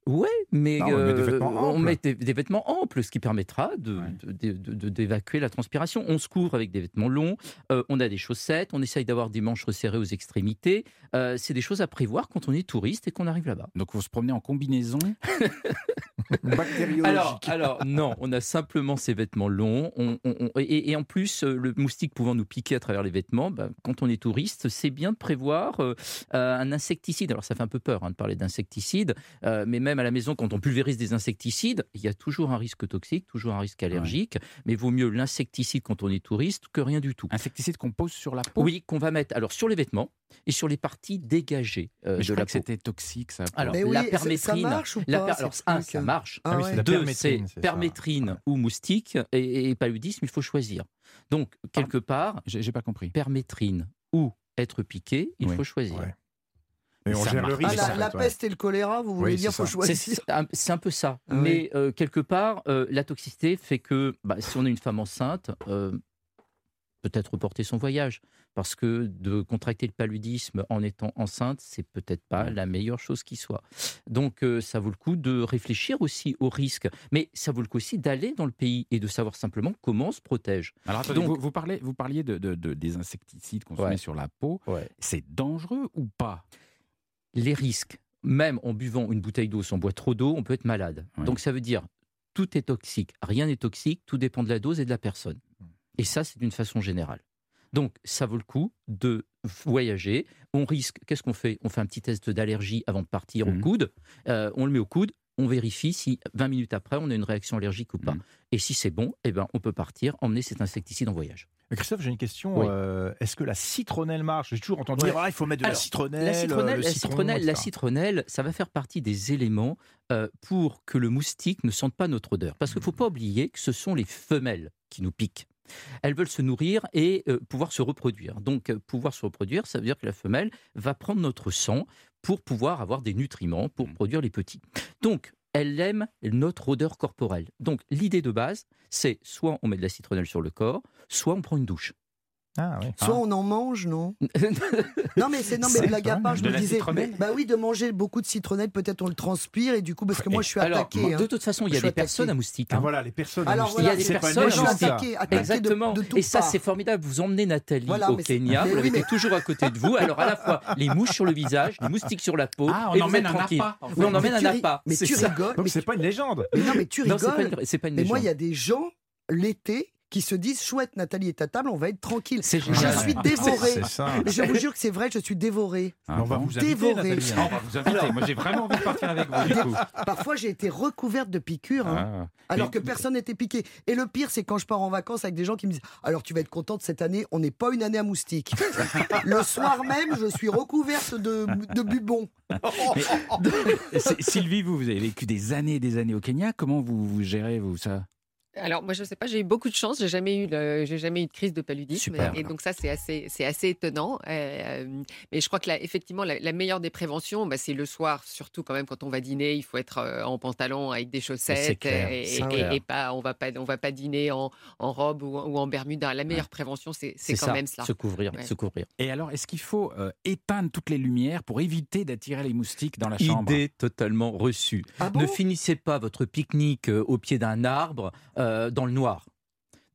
Ouais, mais Non, on met des euh, vêtements on amples. met des, des vêtements amples, ce qui permettra de- Ouais. de- de- de- d'évacuer la transpiration. On se couvre avec des vêtements longs, euh, on a des chaussettes, on essaye d'avoir des manches resserrées aux extrémités. Euh, c'est des choses à prévoir quand on est touriste et qu'on arrive là-bas. Donc vous se promenez en combinaison. Bactériologique. Alors, alors, non, on a simplement ces vêtements longs. On- on- on- et, et en plus, euh, le moustique pouvant nous piquer à travers les vêtements, bah, quand on est touriste, c'est bien de prévoir euh, euh, un insecticide. Alors, ça fait un peu peur hein, de parler d'insecticide, euh, mais même à la maison, quand on pulvérise des insecticides, il y a toujours un risque toxique, toujours un risque allergique. Mais vaut mieux l'insecticide quand on est touriste que rien du tout. Insecticide qu'on pose sur la peau. Oui, qu'on va mettre alors sur les vêtements et sur les parties dégagées euh, Mais je de crois la que peau. c'était toxique ça. Alors, Mais oui, la permétrine. ça marche ou la pas, per- alors, un, ça marche. Ah oui, c'est Deux, permétrine, c'est ça. permétrine ou moustique et, et paludisme, il faut choisir. Donc, quelque part, J'ai j'ai pas compris. permétrine ou être piqué, il Oui. faut choisir. Ouais. Mais on gère le. Ah, risque. la, en fait, la ouais. peste et le choléra, vous voulez Oui, dire, faut ça. Choisir c'est un, c'est un peu ça. Ah oui. Mais euh, quelque part, euh, la toxicité fait que bah, si on est une femme enceinte, euh, peut-être reporter son voyage. Parce que de contracter le paludisme en étant enceinte, c'est peut-être pas la meilleure chose qui soit. Donc euh, ça vaut le coup de réfléchir aussi aux risques. Mais ça vaut le coup aussi d'aller dans le pays et de savoir simplement comment on se protège. Alors attendez, Donc- vous, vous parlez, vous parliez de, de- de- des insecticides qu'on se met sur la peau. C'est dangereux ou pas? Les risques, même en buvant une bouteille d'eau, si on boit trop d'eau, on peut être malade. Ouais. Donc ça veut dire tout est toxique, rien n'est toxique, tout dépend de la dose et de la personne. Et ça, c'est d'une façon générale. Donc ça vaut le coup de voyager. On risque, qu'est-ce qu'on fait? On fait un petit test d'allergie avant de partir Mhm. au coude. Euh, on le met au coude. on vérifie si 20 minutes après, on a une réaction allergique ou pas. Mm. Et si c'est bon, eh ben, on peut partir, emmener cet insecticide en voyage. Mais Christophe, j'ai une question. Oui. euh, Est-ce que la citronnelle marche? J'ai toujours entendu Ouais. dire ah, il faut mettre de la Alors, citronnelle. La euh, citronnelle, le la, citron, citronnelle, la citronnelle, ça va faire partie des éléments euh, pour que le moustique ne sente pas notre odeur. Parce qu'il ne faut pas oublier que ce sont les femelles qui nous piquent. Elles veulent se nourrir et euh, pouvoir se reproduire. Donc, euh, pouvoir se reproduire, ça veut dire que la femelle va prendre notre sang pour pouvoir avoir des nutriments, pour Mm. produire les petits. Donc, elle aime notre odeur corporelle. Donc, l'idée de base, c'est soit on met de la citronnelle sur le corps, soit on prend une douche. Ah, oui. Soit on en mange, non Non, mais c'est non, mais blague à part, je de me disais. Bah oui, de manger beaucoup de citronnelle, peut-être on le transpire et du coup, parce que moi je suis Alors, attaqué. hein. de toute façon, il y a des personnes à moustiques. Ah, hein. voilà, les personnes. Alors moustique, il y a voilà, des c'est pas personnes légende, attaqué, attaqué de- Exactement. de, toutes et ça, c'est formidable. Vous emmenez Nathalie Voilà, au Kenya, vous la mettez mais- toujours à côté de vous. Alors, à la fois, les mouches sur le visage, les moustiques sur la peau. Ah, on et vous emmène êtes tranquille. en fait. On Mais emmène tu un appât. Mais c'est tu rigoles. Donc c'est pas une légende. mais non, mais tu Non, c'est pas rigoles. une, c'est pas une Mais moi, il y légende. a des gens, l'été, qui se disent chouette, Nathalie est à table, on va être tranquille. C'est Je suis dévoré. Je vous jure que c'est vrai, je suis dévoré. Ah on va vous inviter, Dévoré. Nathalie. On va vous inviter. Moi, j'ai vraiment envie de partir avec vous, du coup. Parfois, j'ai été recouverte de piqûres. hein. Ah. Alors Mais- que personne n'était piqué. Et le pire, c'est quand je pars en vacances avec des gens qui me disent Alors tu vas être contente cette année, on n'est pas une année à moustiques. le soir même, je suis recouverte de, de bubons. Mais- Sylvie, vous, vous avez vécu des années et des années au Kenya. Comment vous, vous gérez, vous, ça? Alors moi je sais pas, j'ai eu beaucoup de chance, j'ai jamais eu le- j'ai jamais eu de crise de paludisme Super. et donc ça c'est assez c'est assez étonnant. Euh, mais je crois que là, effectivement la, la meilleure des préventions, bah, c'est le soir surtout quand même quand on va dîner, il faut être euh, en pantalon avec des chaussettes clair, et, pas on va pas on va pas dîner en, en robe ou, ou en bermuda. La meilleure prévention c'est c'est quand ça, même cela. Se couvrir, Ouais. se couvrir. Et alors, est-ce qu'il faut euh, éteindre toutes les lumières pour éviter d'attirer les moustiques dans la chambre? Idée totalement reçue. Ah bon? ne finissez pas votre pique-nique au pied d'un arbre euh, dans le noir.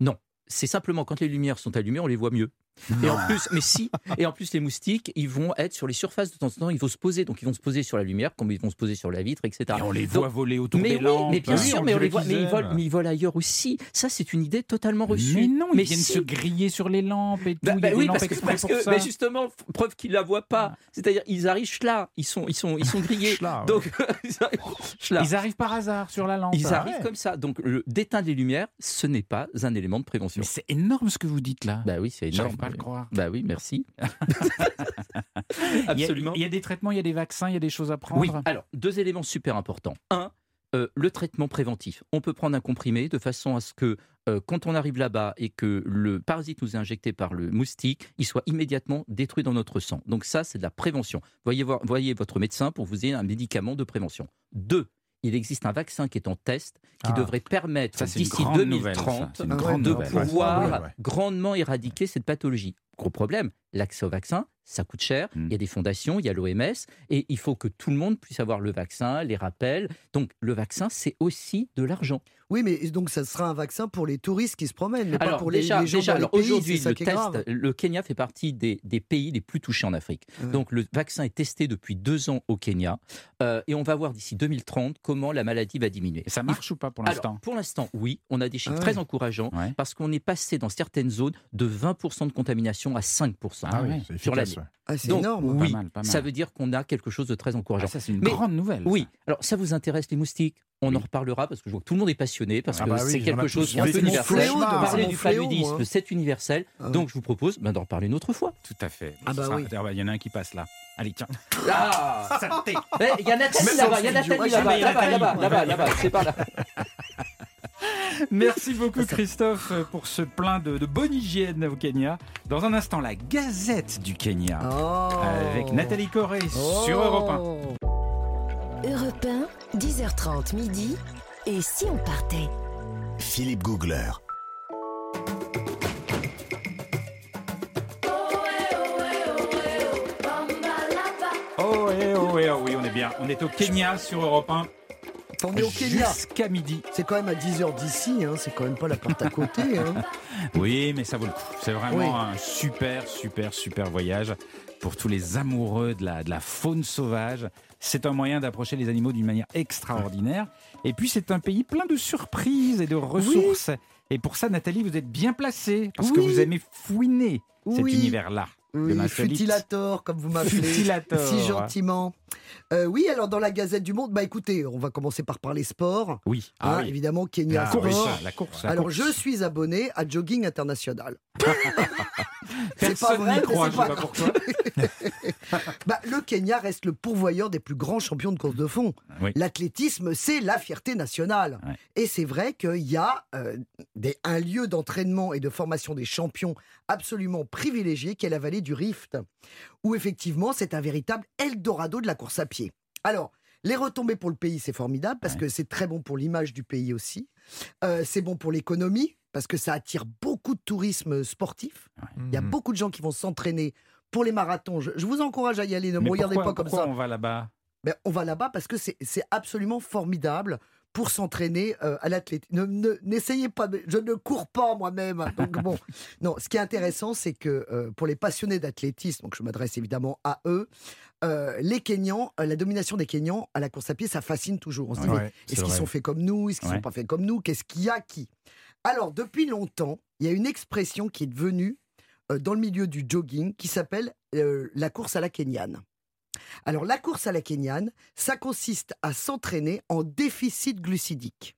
Non. C'est simplement quand les lumières sont allumées, on les voit mieux. Et en plus, mais si, et en plus les moustiques, ils vont être sur les surfaces de temps en temps, ils vont se poser, donc ils vont se poser sur la lumière, comme ils vont se poser sur la vitre, etc. Et on les Donc, voit voler autour mais des oui, lampes. mais bien sûr, on mais, on dirait les voit, qu'ils mais, ils volent, mais ils volent ailleurs aussi. Ça, c'est une idée totalement reçue. Mais non, ils Mais viennent si. se griller sur les lampes et tout. Bah, y bah oui, lampes parce que, parce mais justement, preuve qu'ils la voient pas. C'est-à-dire, ils arrivent là, ils sont, ils sont, ils sont grillés. Schla. Donc, ils arrivent schla. Ils arrivent par hasard sur la lampe. Ils Ah arrivent ouais. comme ça. Donc, le- d'éteindre les lumières, ce n'est pas un élément de prévention. Mais c'est énorme ce que vous dites là. Bah oui, c'est énorme. Pas le croire. Bah oui, merci. Il y a- Absolument. Il y, a des traitements, il y a des vaccins, il y a des choses à prendre. Oui, alors, deux éléments super importants. Un, euh, le traitement préventif. On peut prendre un comprimé de façon à ce que, euh, quand on arrive là-bas et que le parasite nous est injecté par le moustique, il soit immédiatement détruit dans notre sang. Donc ça, c'est de la prévention. Voyez, voir- voyez votre médecin pour vous ayez un médicament de prévention. Deux, il existe un vaccin qui est en test qui Ah. devrait permettre d'ici grande nouvelle, ça. 2030 C'est une Ah ouais, grande de pouvoir Ouais, ouais, ouais. grandement éradiquer cette pathologie. Gros problème, l'accès au vaccin, ça coûte cher. Mm. Il y a des fondations, il y a l'OMS, et il faut que tout le monde puisse avoir le vaccin, les rappels. Donc le vaccin, c'est aussi de l'argent. Oui, mais donc ça sera un vaccin pour les touristes qui se promènent, mais pas pour les, déjà, les gens déjà, dans les alors, pays, aujourd'hui, le test, Kenya fait partie des, des pays les plus touchés en Afrique. Ouais. Donc le vaccin est testé depuis deux ans au Kenya, euh, et on va voir d'ici 2030 comment la maladie va diminuer. Et ça marche ou pas pour l'instant pour l'instant, oui, on a des chiffres Ah très encourageants Ouais. parce qu'on est passé dans certaines zones de 20% de contamination à 5%. Ah c'est sur efficace. l'année. Ah, c'est Donc, énorme. oui, Pas mal, pas mal. ça veut dire qu'on a quelque chose de très encourageant. Ah, ça, c'est une Mais- grande nouvelle. Oui, alors ça vous intéresse les moustiques? On Oui. en reparlera parce que je vois que tout le monde est passionné, parce Ah que bah oui, c'est on quelque chose qui est un peu universel. fléau, donc, Parler du paludisme, moi. c'est universel. Ah ouais. Donc je vous propose ben, d'en reparler une autre fois. Tout à fait. Ah bah oui. ah bah, Il y en a un qui passe là. Allez, tiens. Ah Eh, Il y a Nathalie là-bas, il y a. Nathalie là-bas, là-bas, là-bas, là-bas, c'est par là. Merci beaucoup Christophe pour ce plein de, de bonne hygiène au Kenya. Dans un instant, la Gazette du Kenya. Oh. Avec Nathalie Corré sur Oh. Europe 1. Europe 1, 10h30 midi. Et si on partait? Philippe Googler. Oh, eh, oh, eh, oh, oui, on est bien. On est au Kenya sur Europe 1. On est au Kenya. Jusqu'à midi. C'est quand même à 10h d'ici, hein. c'est quand même pas la porte à côté. hein. Oui, mais ça vaut le coup. C'est vraiment Oui. un super, super, super voyage pour tous les amoureux de la, de la faune sauvage. C'est un moyen d'approcher les animaux d'une manière extraordinaire. Et puis, c'est un pays plein de surprises et de ressources. Et pour ça, Nathalie, vous êtes bien placée parce que vous aimez fouiner cet univers-là. Oui. Futilator, comme vous m'appelez. Futilator. Si gentiment. Euh, oui, alors dans la Gazette du Monde, bah écoutez, on va commencer par parler sport. Oui. Hein, Ah oui. Évidemment, Kenya Ah Sport. oui, Course, la course. la Alors, course. je suis abonné à Jogging International. c'est Personne pas vrai, n'y mais croit, c'est je pas sais pas pourquoi. Bah, le Kenya reste le pourvoyeur des plus grands champions de course de fond. Oui. L'athlétisme, c'est la fierté nationale. Ouais. Et c'est vrai qu'il y a euh, des- un lieu d'entraînement et de formation des champions absolument privilégié qui est la vallée du Rift, où effectivement c'est un véritable Eldorado de la course à pied. Alors, les retombées pour le pays, c'est formidable parce Ouais. que c'est très bon pour l'image du pays aussi. Euh, c'est bon pour l'économie parce que ça attire beaucoup de tourisme sportif. Il y a Mhm. beaucoup de gens qui vont s'entraîner pour les marathons. Je, je vous encourage à y aller. Ne me regardez pas comme pourquoi ça. on va là-bas? Ben, on va là-bas parce que c'est c'est absolument formidable pour s'entraîner euh, à l'athlétisme. Ne- ne- N'essayez pas, je ne cours pas moi-même. Donc bon, non, ce qui est intéressant, c'est que euh, pour les passionnés d'athlétisme, donc je m'adresse évidemment à eux, euh, les Kenyans, euh, la domination des Kenyans à la course à pied, ça fascine toujours. On se dit, Ouais, est-ce qu'ils sont faits comme nous? Est-ce qu'ils ne Ouais. sont pas faits comme nous? Qu'est-ce qu'il y a qui? Alors, depuis longtemps, il y a une expression qui est devenue euh, dans le milieu du jogging qui s'appelle euh, la course à la kenyane. Alors, la course à la kenyane, ça consiste à s'entraîner en déficit glucidique.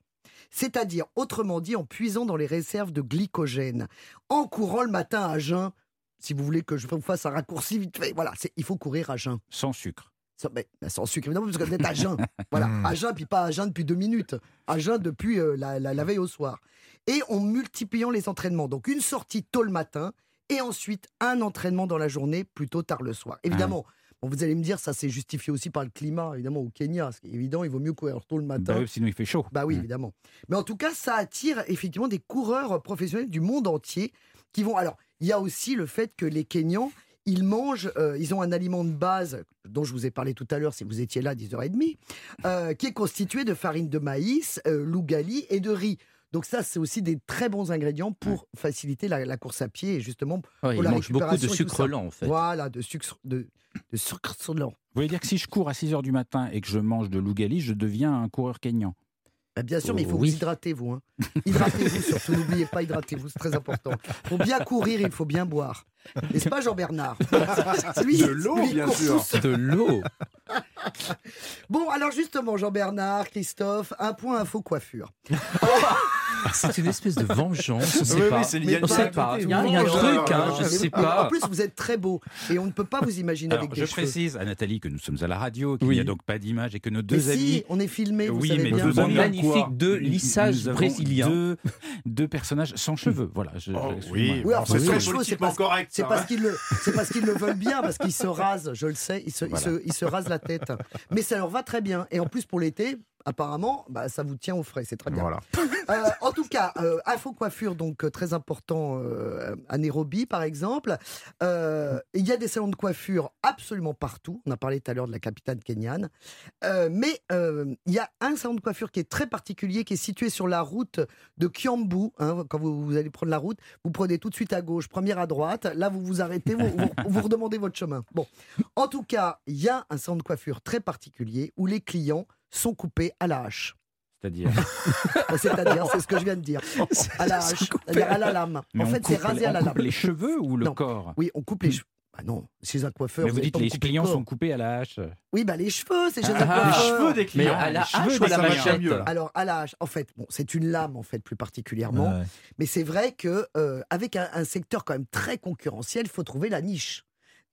C'est-à-dire, autrement dit, en puisant dans les réserves de glycogène, en courant le matin à jeun. Si vous voulez que je vous fasse un raccourci vite fait, voilà, il faut courir à jeun. Sans sucre. Sans, mais, mais sans sucre, évidemment, parce que vous êtes à jeun. Voilà, Mm. à jeun, puis pas à jeun depuis deux minutes. À jeun depuis euh, la, la- la veille au soir. Et en multipliant les entraînements. Donc, une sortie tôt le matin et ensuite un entraînement dans la journée, plutôt tard le soir. Évidemment, bon, vous allez me dire, ça c'est justifié aussi par le climat, évidemment, au Kenya. C'est évident, il vaut mieux courir tôt le matin. Bah oui, sinon il fait chaud. Bah oui, Mm. évidemment. Mais en tout cas, ça attire effectivement des coureurs professionnels du monde entier qui vont. Alors, il y a aussi le fait que les Kenyans, ils mangent, euh, ils ont un aliment de base dont je vous ai parlé tout à l'heure si vous étiez là à 10h30, euh, qui est constitué de farine de maïs, euh, lougali et de riz. Donc ça, c'est aussi des très bons ingrédients pour faciliter la, la course à pied et justement, Ouais, Pour il la mange beaucoup de sucre lent, en fait. voilà, de sucre, de, de sucre lent. Vous voulez dire que si je cours à 6h du matin et que je mange de l'ougali, je deviens un coureur kényan? Bah, bien sûr, mais il faut Oui. vous hydrater, vous. Hein. Hydratez-vous surtout, n'oubliez pas, hydratez-vous, c'est très important. Pour bien courir, il faut bien boire. N'est-ce pas, Jean-Bernard? De l'eau, bien sûr. De l'eau. Bon, alors justement, Jean-Bernard, Christophe, un point info coiffure. Ah, C'est une espèce de vengeance, on sait Oui, oui, pas. il y a sait pas. Il y un truc, hein, je En- sais En pas. plus, vous êtes très beau et on ne peut pas vous imaginer Alors, avec je des cheveux. précise à Nathalie que nous sommes à la radio, qu'il Oui. n'y a donc pas d'image et que nos Mais deux si, amis. on est filmé, oui, savez mais bien. en Magnifique de lissage Nous brésilien. Deux, deux personnages sans cheveux. Voilà. je- Oh, oui, Oui, alors, c'est sans très cheveux, c'est parce- correct. C'est ça, parce hein. qu'ils le, c'est parce qu'ils le veulent bien, parce qu'ils se rasent, je le sais, ils se- ils se rasent la tête. Mais ça leur va très bien. Et en plus, pour l'été, apparemment, bah, ça vous tient au frais, c'est très bien. Voilà. Euh, en tout cas, euh, info coiffure, donc euh, très important euh, à Nairobi, par exemple. Il y a des salons de coiffure absolument partout. On a parlé tout à l'heure de la capitale kenyane. Mais il y a un salon de coiffure qui est très particulier, qui est situé sur la route de Kiambu. hein. quand vous, vous allez prendre la route, vous prenez tout de suite à gauche, première à droite. Là, vous vous arrêtez, vous, vous, vous redemandez votre chemin. Bon, en tout cas, il y a un salon de coiffure très particulier où les clients sont coupés à la hache. C'est-à-dire. C'est-à-dire, c'est ce que je viens de dire. À la hache, c'est-à-dire à la lame. Mais en fait, c'est rasé à la on lame. coupe les cheveux ou le Non. corps? Oui, on coupe les cheveux. Bah non, chez un coiffeur. Mais vous allez dites les le clients sont coupés à la hache. Oui, bah les cheveux, c'est chez un Ah, coiffeur. Les cheveux des Mais clients. à la hache ou à la machette mieux. Alors à la hache, en fait, bon, c'est une lame en fait plus particulièrement, Ouais. mais c'est vrai que euh, avec un, un secteur quand même très concurrentiel, il faut trouver la niche.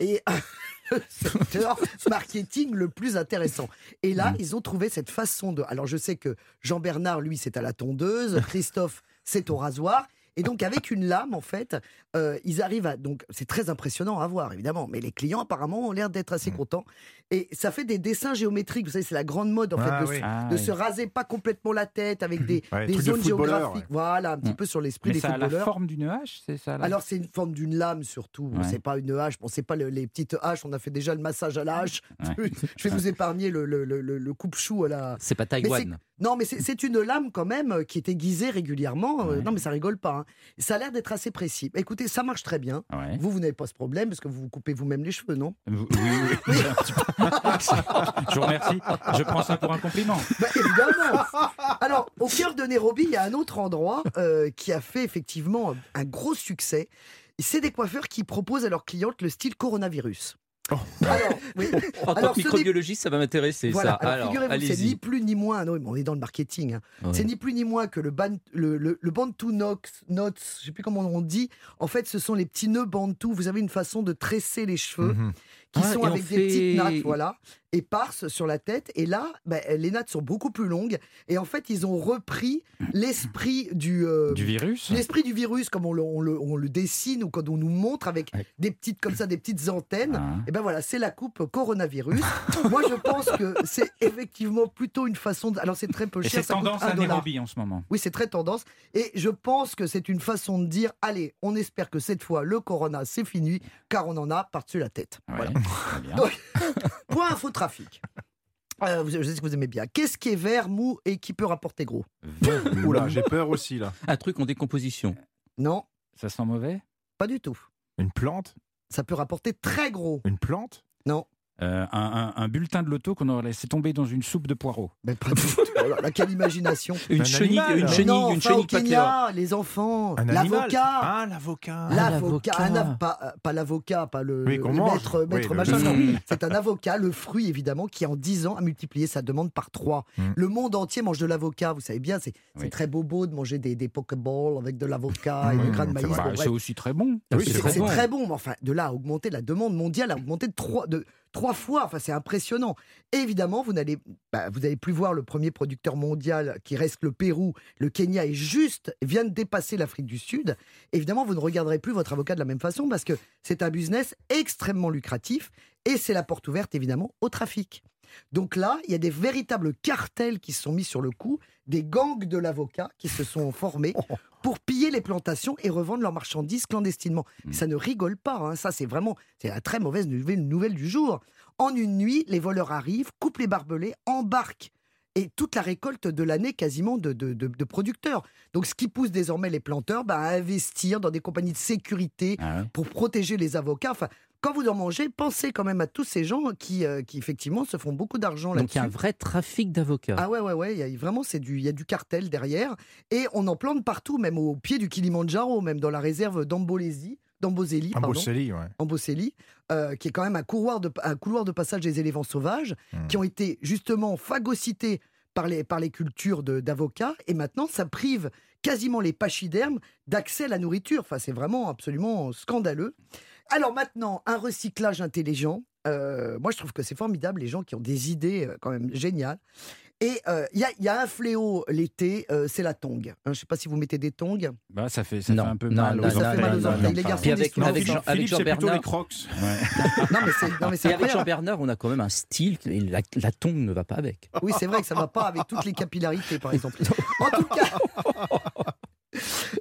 Et le secteur marketing le plus intéressant. Et là, Mm. ils ont trouvé cette façon de. Alors, je sais que Jean-Bernard, lui, c'est à la tondeuse, Christophe, c'est au rasoir. Et donc, avec une lame, en fait, euh, ils arrivent à. Donc, c'est très impressionnant à voir, évidemment. Mais les clients, apparemment, ont l'air d'être assez Mm. contents. Et ça fait des dessins géométriques. Vous savez, c'est la grande mode, en Ah fait, de, oui. se- Ah, de oui. se raser pas complètement la tête avec des, Ouais, des de zones géographiques. ouais. Voilà, un petit Mm. peu sur l'esprit des ça a la footballeurs. forme d'une hache, c'est ça là Alors c'est une forme d'une lame surtout. Ouais. C'est pas une hache. Bon, c'est pas le- les petites haches. On a fait déjà le massage à la hache. Ouais. Je vais vous épargner le, le, le, le- le coupe-chou à la. C'est pas Taïwan. Non, mais c'est une lame quand même euh, qui est aiguisée régulièrement. Euh, Ouais. Non, mais ça rigole pas. hein. Ça a l'air d'être assez précis. Écoutez, ça marche très bien. Ouais. Vous, vous n'avez pas ce problème parce que vous vous coupez vous-même les cheveux, non? Oui, oui, oui. Je vous remercie. Je prends ça pour un compliment. Bah, évidemment. Alors, au cœur de Nairobi, il y a un autre endroit euh, qui a fait effectivement un gros succès. C'est des coiffeurs qui proposent à leurs clientes le style coronavirus. Alors, oui. En tant que microbiologiste, ça va m'intéresser, Voilà. ça. Alors, Alors, figurez-vous, c'est ni plus ni moins. Non, mais on est dans le marketing. hein. Ouais. C'est ni plus ni moins que le, ban, le, le, le Bantu Nox, Knots, je sais plus comment on dit. En fait, ce sont les petits nœuds Bantu. Vous avez une façon de tresser les cheveux Mhm. Qui Ah, sont avec des petites nattes, voilà, éparses sur la tête. Et là, ben, les nattes sont beaucoup plus longues. Et en fait, ils ont repris l'esprit du, euh, Du virus l'esprit du virus, comme on le, on le- on le dessine ou quand on nous montre avec Ouais. des petites comme ça, des petites antennes. Ah. Et ben voilà, c'est la coupe coronavirus. Moi, je pense que c'est effectivement plutôt une façon. De... Alors, c'est très peu cher. c'est tendance à. Nairobi en ce moment. Oui, c'est très tendance. Et je pense que c'est une façon de dire allez, on espère que cette fois, le corona, c'est fini, car on en a par-dessus la tête. Ouais, Voilà. très bien. Donc, Point infotrafic. Euh, vous- je sais que vous aimez bien. Qu'est-ce qui est vert, mou et qui peut rapporter gros? Oula, j'ai peur aussi là. Un truc en décomposition. Non, Ça sent mauvais? Pas du tout. Une plante? Ça peut rapporter très gros. Une plante? Non, Euh, un, un- un bulletin de loto qu'on aurait laissé tomber dans une soupe de poireaux. mais pas du tout. Oh là quelle imagination. Une Un chenille, animal. une chenille, non, une enfin, chenille au. Kenya, les enfants, Un animal l'avocat. Ah, l'avocat Ah, L'avocat, l'avocat. pas, euh, pas l'avocat, pas le, Oui, le maître, Oui, machin, le. C'est un avocat, le fruit évidemment, qui en 10 ans a multiplié sa demande par 3. Mm. Le monde entier mange de l'avocat, vous savez bien, c'est Oui. très bobo de manger des, des pokeballs avec de l'avocat et Mm, du grain de c'est maïs. Bon, Bah, bref. c'est aussi très bon. Ah Oui, c'est très bon. mais enfin, de là à augmenter la demande mondiale, a augmenté de trois, de trois fois. Enfin, c'est impressionnant. Évidemment, vous n'allez, bah, plus voir le premier producteur mondial qui reste le Pérou. Le Kenya est juste, vient de dépasser l'Afrique du Sud. Évidemment, vous ne regarderez plus votre avocat de la même façon parce que c'est un business extrêmement lucratif et c'est la porte ouverte, évidemment, au trafic. Donc là, il y a des véritables cartels qui se sont mis sur le coup, des gangs de l'avocat qui se sont formés pour piller les plantations et revendre leurs marchandises clandestinement. Mm. Ça ne rigole pas, hein. ça c'est vraiment c'est la très mauvaise nouvelle, nouvelle du jour. En une nuit, les voleurs arrivent, coupent les barbelés, embarquent et toute la récolte de l'année quasiment de, de- de- de producteurs. Donc ce qui pousse désormais les planteurs bah, à investir dans des compagnies de sécurité Ah ouais. pour protéger les avocats. Enfin, quand vous en mangez, pensez quand même à tous ces gens qui, euh, qui effectivement se font beaucoup d'argent Donc il y a un là-dessus. vrai trafic d'avocats. Ah ouais, ouais, ouais, il y a, vraiment, c'est du, il y a du cartel derrière. Et on en plante partout, même au pied du Kilimandjaro, même dans la réserve d'Ambolésie, d'Amboseli, ouais. Amboseli, euh, qui est quand même un couloir, de, un couloir de passage des éléphants sauvages, Hmm. qui ont été justement phagocytés par les, par les cultures d'avocats, et maintenant ça prive quasiment les pachydermes d'accès à la nourriture. Enfin, c'est vraiment absolument scandaleux. Alors maintenant, un recyclage intelligent. Euh, moi, je trouve que c'est formidable, les gens qui ont des idées euh, quand même géniales. Et euh, il y, a, il y a un fléau l'été, euh, c'est la tongue. Hein, je ne sais pas si vous mettez des tongs. Bah, ça fait, ça Non, fait un peu non, mal. non, aux ça fait mal aux orteils. les garçons avec- disent non. avec Philippe, Jean- avec c'est plutôt Jean-Bernard. les crocs. Non, mais c'est non, mais c'est Et avec incroyable. Jean-Bernard, on a quand même un style, et la, la tongue ne va pas avec. Oui, c'est vrai que ça va pas avec toutes les capillarités, par exemple. En tout cas.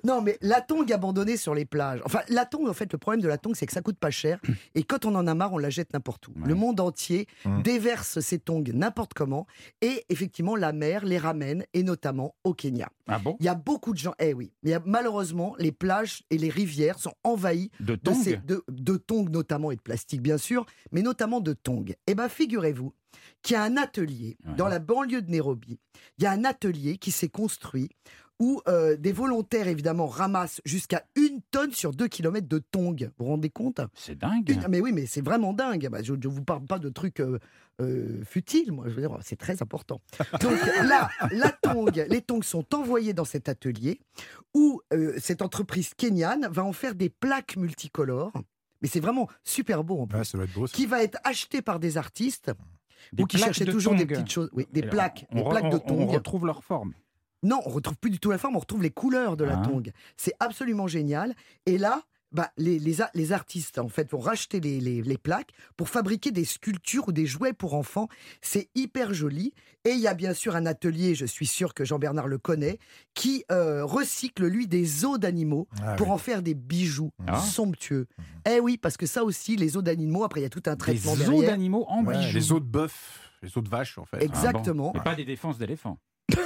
Non, mais la tongue abandonnée sur les plages. Enfin, la tongue, en fait, le problème de la tongue, c'est que ça coûte pas cher. Et quand on en a marre, on la jette n'importe où. Ouais. Le monde entier Mm. déverse ses tongs n'importe comment. Et effectivement, la mer les ramène, et notamment au Kenya. Ah bon? Il y a beaucoup de gens. Eh oui. Il y a, malheureusement, les plages et les rivières sont envahies De de, tongs ces- de, de tongs notamment et de plastique bien sûr, mais notamment de tongs. Eh bien, figurez-vous qu'il y a un atelier Ouais. dans la banlieue de Nairobi. Il y a un atelier qui s'est construit où euh, des volontaires évidemment ramassent jusqu'à une tonne sur deux kilomètres de tongs. Vous vous rendez compte? C'est dingue. Une- Mais oui, mais c'est vraiment dingue. Bah, je ne vous parle pas de trucs euh, euh, futiles, moi. Je veux dire, c'est très important. Donc là, la tongue, les tongs sont envoyés dans cet atelier où euh, cette entreprise kenyane va en faire des plaques multicolores. Mais c'est vraiment super beau en plus. Ouais, ça doit être beau. ça. Qui va être acheté par des artistes Des ou qui cherchaient de toujours des petites choses. Oui, des Et plaques, on- des on plaques de on- On tongs. retrouve leur forme. Non, on retrouve plus du tout la forme, on retrouve les couleurs de la Ah. tongue. C'est absolument génial. Et là, bah, les, les, les artistes, en fait, vont racheter les, les- les plaques pour fabriquer des sculptures ou des jouets pour enfants. C'est hyper joli. Et il y a bien sûr un atelier, je suis sûr que Jean-Bernard le connaît, qui euh, recycle, lui, des os d'animaux Ah, pour oui. en faire des bijoux Ah. somptueux. Eh oui, parce que ça aussi, les os d'animaux, après, il y a tout un traitement os derrière. d'animaux en Ouais, bijoux. les os de bœuf, les os de vache en fait. Exactement. Ah bon. Et pas des défenses d'éléphants.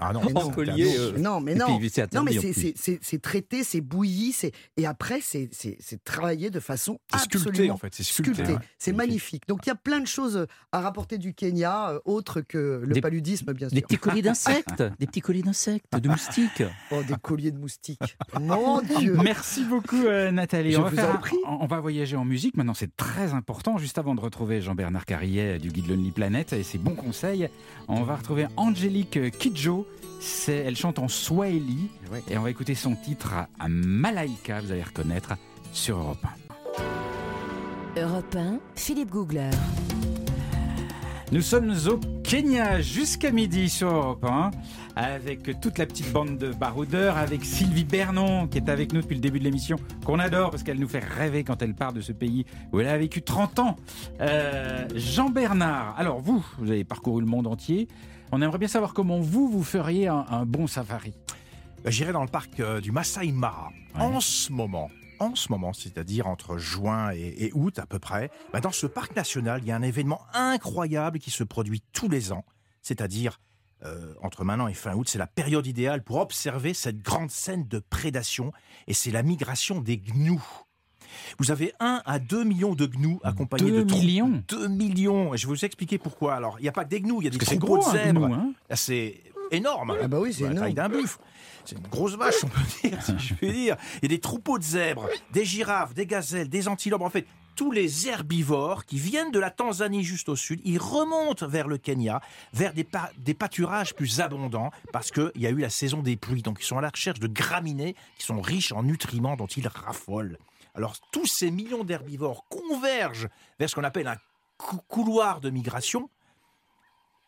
Ah non, Mais non, collier, euh, Non, mais non. puis, c'est Non, mais interdit, en c'est- plus. c'est c'est- c'est traité, c'est bouilli, c'est et après c'est c'est- c'est travaillé de façon C'est sculpté absolument en fait, c'est sculpté. sculpté. ouais. C'est magnifique. Donc il y a plein de choses à rapporter du Kenya, euh, autres que le Des- paludisme, bien Des sûr. petits colliers d'insectes, des petits colliers d'insectes, de moustiques. Oh, des colliers de moustiques. Mon Dieu. Merci beaucoup euh, Nathalie. Je on, va vous faire en un- prie. on va voyager en musique. Maintenant, c'est très important. Juste avant de retrouver Jean-Bernard Carrier du guide Lonely Planet et ses bons conseils, on va retrouver Angélique Kidjo. C'est, elle chante en Swahili Ouais. et on va écouter son titre à Malaika. Vous allez reconnaître sur Europe 1. Europe 1, Philippe Googler. Nous sommes au Kenya jusqu'à midi sur Europe 1 avec toute la petite bande de baroudeurs, avec Sylvie Bernon qui est avec nous depuis le début de l'émission, qu'on adore parce qu'elle nous fait rêver quand elle part de ce pays où elle a vécu 30 ans. Euh, Jean Bernard, alors vous, vous avez parcouru le monde entier. On aimerait bien savoir comment vous, vous feriez un, un bon safari. Bah, J'irai dans le parc euh, du Masai Mara. Ouais. En ce moment, en ce moment, c'est-à-dire entre juin et, et août à peu près, bah, dans ce parc national, il y a un événement incroyable qui se produit tous les ans. C'est-à-dire, euh, entre maintenant et fin août, c'est la période idéale pour observer cette grande scène de prédation, et c'est la migration des gnous. Vous avez 1 à 2 millions de gnous accompagnés de trou- millions 2 millions. Et je vais vous expliquer pourquoi. Alors, il n'y a pas que des gnous, il y a des gros, de zèbres. gnou, hein c'est énorme. Ah bah oui, c'est la taille énorme. d'un buffle. C'est une grosse vache, on peut dire, si je puis dire. Il y a des troupeaux de zèbres, des girafes, des gazelles, des antilopes. En fait, tous les herbivores qui viennent de la Tanzanie juste au sud, ils remontent vers le Kenya, vers des, pa- des pâturages plus abondants, parce qu'il y a eu la saison des pluies. Donc, ils sont à la recherche de graminées qui sont riches en nutriments dont ils raffolent. Alors, tous ces millions d'herbivores convergent vers ce qu'on appelle un cou- couloir de migration.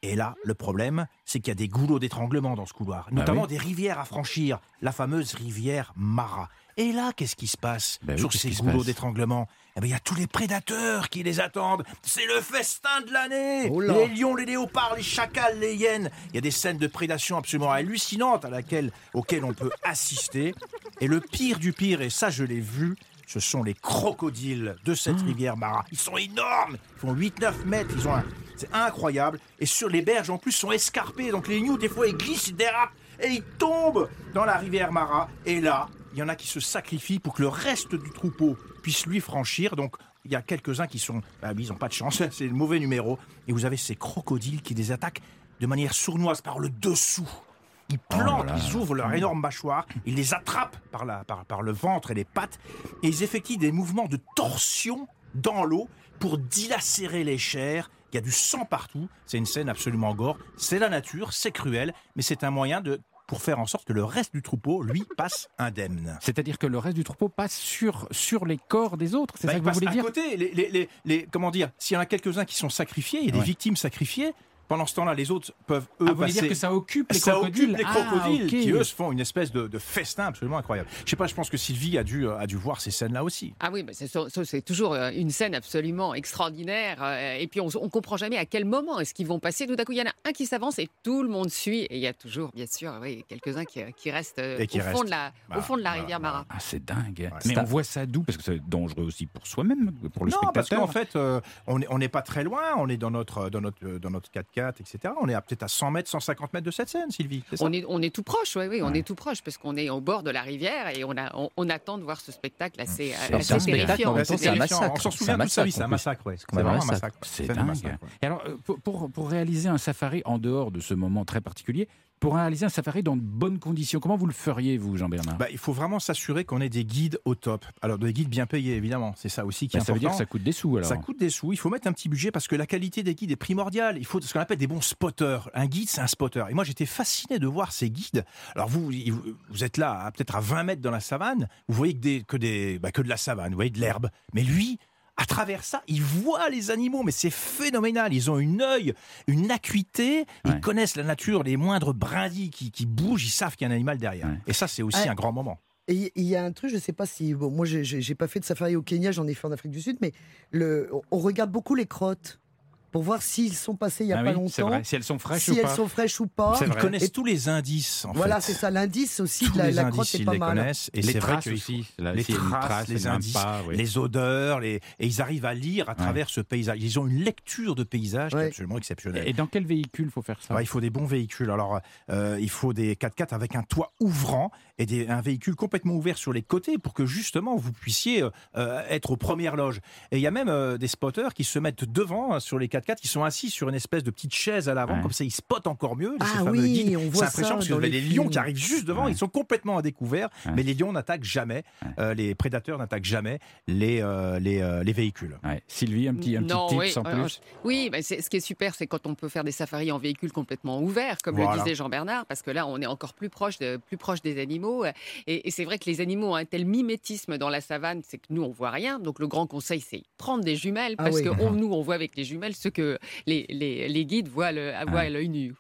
Et là, le problème, c'est qu'il y a des goulots d'étranglement dans ce couloir, notamment oui. des rivières à franchir, la fameuse rivière Mara. Et là, qu'est-ce qui se passe Bah sur ces goulots d'étranglement? Eh ben, il y a tous les prédateurs qui les attendent. C'est le festin de l'année. Oh les lions, les léopards, les chacals, les hyènes. Il y a des scènes de prédation absolument hallucinantes à laquelle, auxquelles on peut assister. Et le pire du pire, et ça, je l'ai vu. Ce sont les crocodiles de cette rivière Mara. Ils sont énormes. Ils font 8-9 mètres. Ils ont un... C'est incroyable. Et sur les berges, en plus, sont escarpés. Donc les gnous, des fois, ils glissent, ils dérapent. Et ils tombent dans la rivière Mara. Et là, il y en a qui se sacrifient pour que le reste du troupeau puisse lui franchir. Donc il y a quelques-uns qui sont... Ah, oui, ils n'ont pas de chance. C'est le mauvais numéro. Et vous avez ces crocodiles qui les attaquent de manière sournoise par le dessous. Ils plantent, là ils ouvrent leur énorme mâchoire, ils les attrapent par, la, par, par le ventre et les pattes, et ils effectuent des mouvements de torsion dans l'eau pour dilacérer les chairs. Il y a du sang partout, c'est une scène absolument gore. C'est la nature, c'est cruel, mais c'est un moyen de pour faire en sorte que le reste du troupeau, lui, passe indemne. C'est-à-dire que le reste du troupeau passe sur, sur les corps des autres. C'est Bah, ça que vous voulez à dire? côté, les, les- les- les- comment dire, s'il y en a quelques-uns qui sont sacrifiés, il y a des victimes sacrifiées. Pendant ce temps-là, les autres peuvent eux Ah, vous voulez passer. dire que ça occupe les ça crocodiles? occupe les Ah, crocodiles qui eux se font une espèce de, de festin absolument incroyable. Je sais pas, je pense que Sylvie a dû, euh, a dû voir ces scènes-là aussi. Ah oui, mais c'est toujours euh, une scène absolument extraordinaire. euh, Et puis on, on comprend jamais à quel moment est-ce qu'ils vont passer. Tout à coup, il y en a un qui s'avance et tout le monde suit. Et il y a toujours, bien sûr, oui, quelques-uns qui, qui restent Et qui au, fond de la, Bah, au fond de la voilà, rivière Mara. Ah, c'est dingue. Ouais. Mais on voit ça d'où? Parce que c'est dangereux aussi pour soi-même, pour le non, parce spectateur. qu'en fait, euh, on n'est on pas très loin. On est dans notre, dans notre, dans notre 4x4, etc. On est peut-être à 100 mètres, 150 mètres de cette scène, Sylvie. ça On est, on est tout proche, oui, oui, on Ouais. est tout proche parce qu'on est au bord de la rivière et on, a, on, on attend de voir ce spectacle assez, Alors, assez c'est un terrifiant. c'est massacre. On s'en C'est souvient un toute sa vie, massacre, c'est un massacre. ouais. C'est vraiment un massacre. C'est dingue. massacre, ouais. Et alors, pour réaliser un safari en dehors de ce moment très particulier, pour réaliser un safari dans de bonnes conditions, comment vous le feriez, vous, Jean-Bernard Bah, il faut vraiment s'assurer qu'on ait des guides au top. Alors, des guides bien payés, évidemment. C'est ça aussi qui est Bah, Ça veut dire que important. ça coûte des sous, alors Ça coûte des sous, il faut mettre un petit budget parce que la qualité des guides est primordiale. Il faut ce qu'on appelle des bons spotters. Un guide, c'est un spotter. Et moi, j'étais fasciné de voir ces guides. Alors, vous, vous êtes là, à peut-être à 20 mètres dans la savane, vous voyez que, des, que, des, bah, que de la savane, vous voyez de l'herbe. Mais lui, à travers ça, il voit les animaux, mais c'est phénoménal. Ils ont une œil, une acuité, Ouais. ils connaissent la nature, les moindres brindilles qui, qui bougent, ils savent qu'il y a un animal derrière. Ouais. Et ça, c'est aussi Ouais. un grand moment. Et il y a un truc, je sais pas si. Bon, moi, j'ai- pas fait de safari au Kenya, j'en ai fait en Afrique du Sud, mais le, on regarde beaucoup les crottes. Pour voir s'ils sont passés il y a Ah pas oui, longtemps, vrai. Si elles sont fraîches si ou elles pas. sont fraîches ou pas. C'est Ils vrai. connaissent Et- tous les indices, en Voilà, c'est ça. L'indice aussi Tous de la, les la indices, crotte est ils pas les mal. connaissent. Et les c'est vrai traces qu'il aussi. Là, les traces, trace, les indices, pas, oui. les odeurs, les... et ils arrivent à lire à travers ce paysage. Ils ont une lecture de paysage qui est absolument exceptionnelle. Et dans quel véhicule faut faire ça? Ouais, il faut des bons véhicules. Alors, euh, il faut des 4x4 avec un toit ouvrant et des, un véhicule complètement ouvert sur les côtés pour que justement vous puissiez euh, euh, être aux premières loges. Et il y a même euh, des spotters qui se mettent devant hein, sur les 4x4, qui sont assis sur une espèce de petite chaise à l'avant, Ouais. comme ça ils spotent encore mieux. Ah ces oui, guides. on C'est voit impressionnant ça parce que vous avez les les lions qui arrivent juste devant, Ouais. ils sont complètement à découvert, Ouais. mais les lions n'attaquent jamais, Ouais. euh, les prédateurs n'attaquent jamais les, euh, les, euh, les véhicules. Ouais. Sylvie, un petit, un petit Non, tips oui, en euh, plus? Oui, mais c'est- ce qui est super, c'est quand on peut faire des safaris en véhicule complètement ouvert, comme Voilà. le disait Jean-Bernard, parce que là, on est encore plus proche, de- plus proche des animaux. Et, et c'est vrai que les animaux ont un tel mimétisme dans la savane, c'est que nous, on voit rien. Donc, le grand conseil, c'est prendre des jumelles, Ah parce oui. que on- nous, on voit avec les jumelles ce que les, les, les guides voient, le, voient à l'œil nu.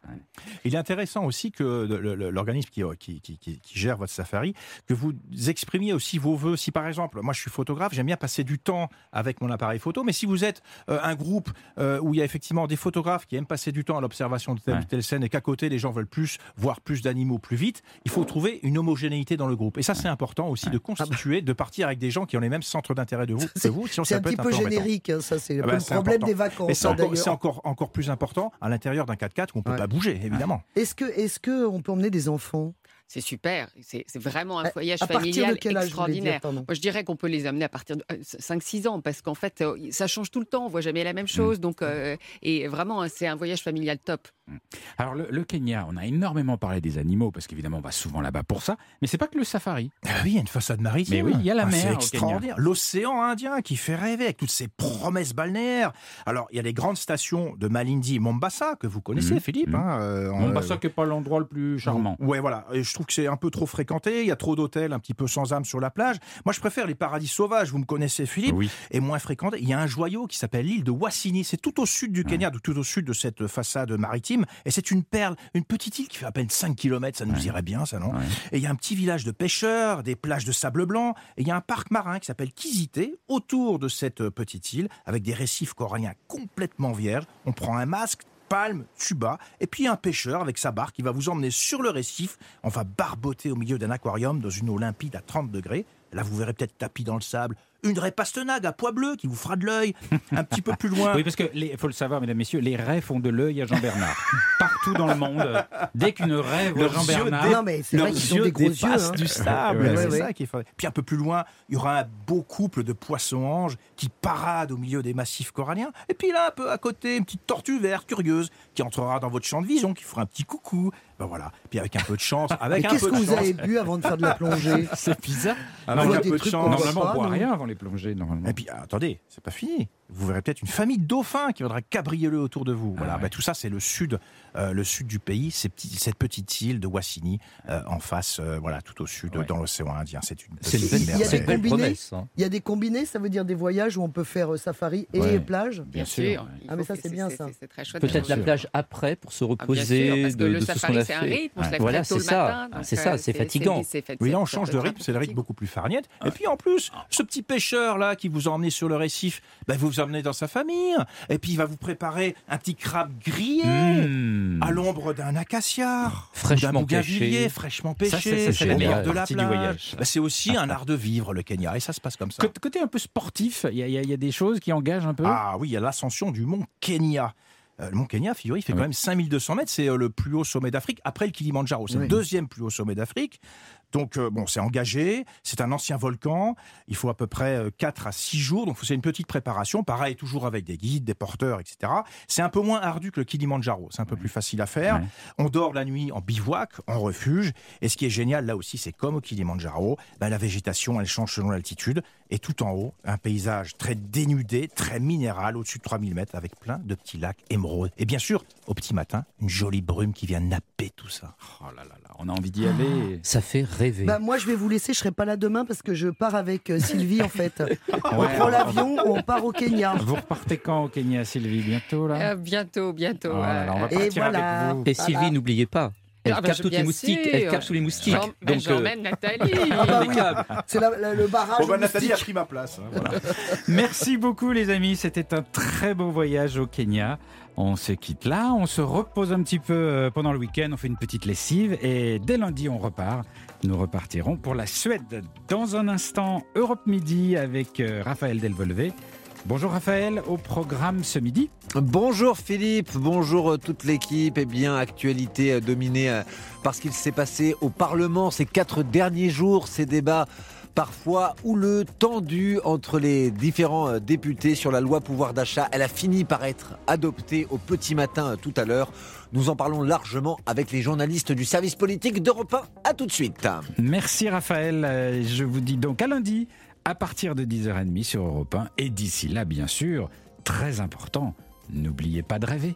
Il est intéressant aussi que l'organisme qui, qui, qui- qui- qui gère votre safari, que vous exprimiez aussi vos voeux. Si par exemple, moi je suis photographe, j'aime bien passer du temps avec mon appareil photo, mais si vous êtes euh, un groupe euh, où il y a effectivement des photographes qui aiment passer du temps à l'observation de telle Ouais. ou telle scène et qu'à côté les gens veulent plus voir plus d'animaux plus vite, il faut trouver une homogénéité dans le groupe. Et ça c'est important aussi de constituer, de partir avec des gens qui ont les mêmes centres d'intérêt de vous, que vous, sinon C'est un petit peu générique, hein, ça c'est Ah bah, le c'est problème des vacances. C'est hein, encore, encore, plus important à l'intérieur d'un 4x4 où on ne peut pas bouger, évidemment. Est-ce que, est-ce que on peut emmener des enfants? C'est super. C'est c'est vraiment un voyage familial de quel âge vous voulez dire, extraordinaire. Moi, je dirais qu'on peut les amener à partir de 5-6 ans, parce qu'en fait, euh, ça change tout le temps. On voit jamais la même chose. Donc, euh, et vraiment, c'est un voyage familial top. Alors, le, le Kenya, on a énormément parlé des animaux, parce qu'évidemment, on va souvent là-bas pour ça. Mais c'est pas que le safari. Ah oui, il y a une façade maritime. Mais oui, il y a la Ah, mer C'est extraordinaire. L'océan Indien qui fait rêver avec toutes ces promesses balnéaires. Alors, il y a les grandes stations de Malindi et Mombasa que vous connaissez, Mhm. Philippe. Hein, euh, Mombasa, qui n'est pas l'endroit le plus charmant. Ouais, voilà. Et je trouve que c'est un peu trop fréquenté. Il y a trop d'hôtels un petit peu sans âme sur la plage. Moi, je préfère les paradis sauvages. Vous me connaissez, Philippe. Oui. Et moins fréquenté. Il y a un joyau qui s'appelle l'île de Wassini. C'est tout au sud du Kenya, tout au sud de cette façade maritime. Et c'est une perle, une petite île qui fait à peine 5 km. Ça nous Ouais. irait bien, ça, non Ouais. Et il y a un petit village de pêcheurs, des plages de sable blanc. Et il y a un parc marin qui s'appelle Kizité autour de cette petite île avec des récifs coralliens complètement vierges. On prend un masque palme, tuba, et puis un pêcheur avec sa barque qui va vous emmener sur le récif. On va barboter au milieu d'un aquarium dans une eau limpide à 30 degrés. Là, vous verrez peut-être tapis dans le sable une raie pastenade à pois bleu qui vous fera de l'œil. Un petit peu plus loin. Oui, parce que il faut le savoir, mesdames, messieurs, les raies font de l'œil à Jean-Bernard. Partout dans le monde, dès qu'une raie voit Leurs yeux Jean-Bernard, Ah Non, mais c'est vrai Leurs qu'ils ont yeux des gros yeux. dépassent hein. du sable, Ouais, c'est ouais. ça qu'il faut. Puis un peu plus loin, il y aura un beau couple de poissons-anges qui paradent au milieu des massifs coralliens. Et puis là, un peu à côté, une petite tortue verte curieuse qui entrera dans votre champ de vision, qui fera un petit coucou. Ben voilà. Puis avec un peu de chance, avec qu'est-ce que de vous chance, avez bu avant de faire de la plongée? C'est bizarre. avec un peu de chance. Normalement, on pas, boit rien avant les plongées, normalement. Et puis attendez, c'est pas fini. Vous verrez peut-être une famille de dauphins qui viendra cabrioler autour de vous. Voilà, ouais. Ben, tout ça c'est le sud, euh, le sud du pays, ces petits- cette petite île de Wassini euh, en face, euh, voilà, tout au sud, Ouais. dans l'océan Indien. C'est une C'est une petite belle, Il y a des promesse. hein. Il y a des combinés, ça veut dire des voyages où on peut faire euh, safari et Ouais. plage? Bien Bien sûr. Il Ah, mais ça, c'est bien, ça. Peut-être la plage après pour se Ah, bien sûr, reposer parce que de, le de safari, a c'est un rythme, on se Ouais. lève Voilà, tôt c'est le ça. matin. Ah, c'est ça, c'est fatigant. Oui, là, on change de rythme, c'est le rythme beaucoup plus farniente. Et puis en plus, ce petit pêcheur là qui vous a emmené sur le récif, vous vous emmenez dans sa famille. Et puis il va vous préparer un petit crabe grillé Mmh. à l'ombre d'un acacia, Fraîchement d'un bougainvillier, pêché. fraîchement Ça, pêché, c'est- la meilleure de la plage. voyage. Ben, c'est aussi un art de vivre le Kenya et ça se passe comme ça. Côté- Côté un peu sportif, il y, a- y y des choses qui engagent un peu? Ah oui, il y a l'ascension du mont Kenya. Euh, le mont Kenya, figurez, il fait quand même 5200 mètres. C'est euh, le plus haut sommet d'Afrique après le Kilimandjaro. C'est Oui. le deuxième plus haut sommet d'Afrique. Donc, euh, bon, c'est engagé. C'est un ancien volcan. Il faut à peu près 4 à 6 jours. Donc, c'est une petite préparation. Pareil, toujours avec des guides, des porteurs, etc. C'est un peu moins ardu que le Kilimandjaro. C'est un peu plus facile à faire. Ouais. On dort la nuit en bivouac, en refuge. Et ce qui est génial, là aussi, c'est comme au Kilimandjaro. Ben, la végétation, elle change selon l'altitude. Et tout en haut, un paysage très dénudé, très minéral, au-dessus de 3000 mètres, avec plein de petits lacs émeraudes. Et bien sûr, au petit matin, une jolie brume qui vient napper tout ça. Oh là là là, on a envie d'y aller. Ça fait rêver. Bah, moi, je vais vous laisser, je serai pas là demain parce que je pars avec euh, Sylvie en fait. On Ouais. prend l'avion, on part au Kenya. Vous repartez quand au Kenya, Sylvie? Bientôt là? Euh, bientôt, bientôt. Oh là là, on va Et partir voilà. avec vous. Et Voilà. Sylvie, n'oubliez pas, Elle Ah bah, capte je- toutes les moustiques. sûr. Elle capte tous les moustiques. Donc, euh, J'emmène Nathalie. Ah bah oui, c'est la- la- le barrage. Bon, bah, Nathalie a pris ma place. hein, voilà. Merci beaucoup les amis, c'était un très beau voyage au Kenya. On se quitte là, on se repose un petit peu euh, pendant le week-end, on fait une petite lessive et dès lundi on repart. Nous repartirons pour la Suède. Dans un instant, Europe Midi avec euh, Raphaël Delvolvé. Bonjour Raphaël, au programme ce midi. Bonjour Philippe, bonjour euh, toute l'équipe. Eh bien, actualité euh, dominée par ce qu'il s'est passé au Parlement ces quatre derniers jours, ces débats parfois houleux, tendus entre les différents députés sur la loi pouvoir d'achat. Elle a fini par être adoptée au petit matin tout à l'heure. Nous en parlons largement avec les journalistes du service politique d'Europe 1. À tout de suite. Merci Raphaël, Euh, je vous dis donc à lundi à partir de 10h30 sur Europe 1 et d'ici là bien sûr, très important, n'oubliez pas de rêver.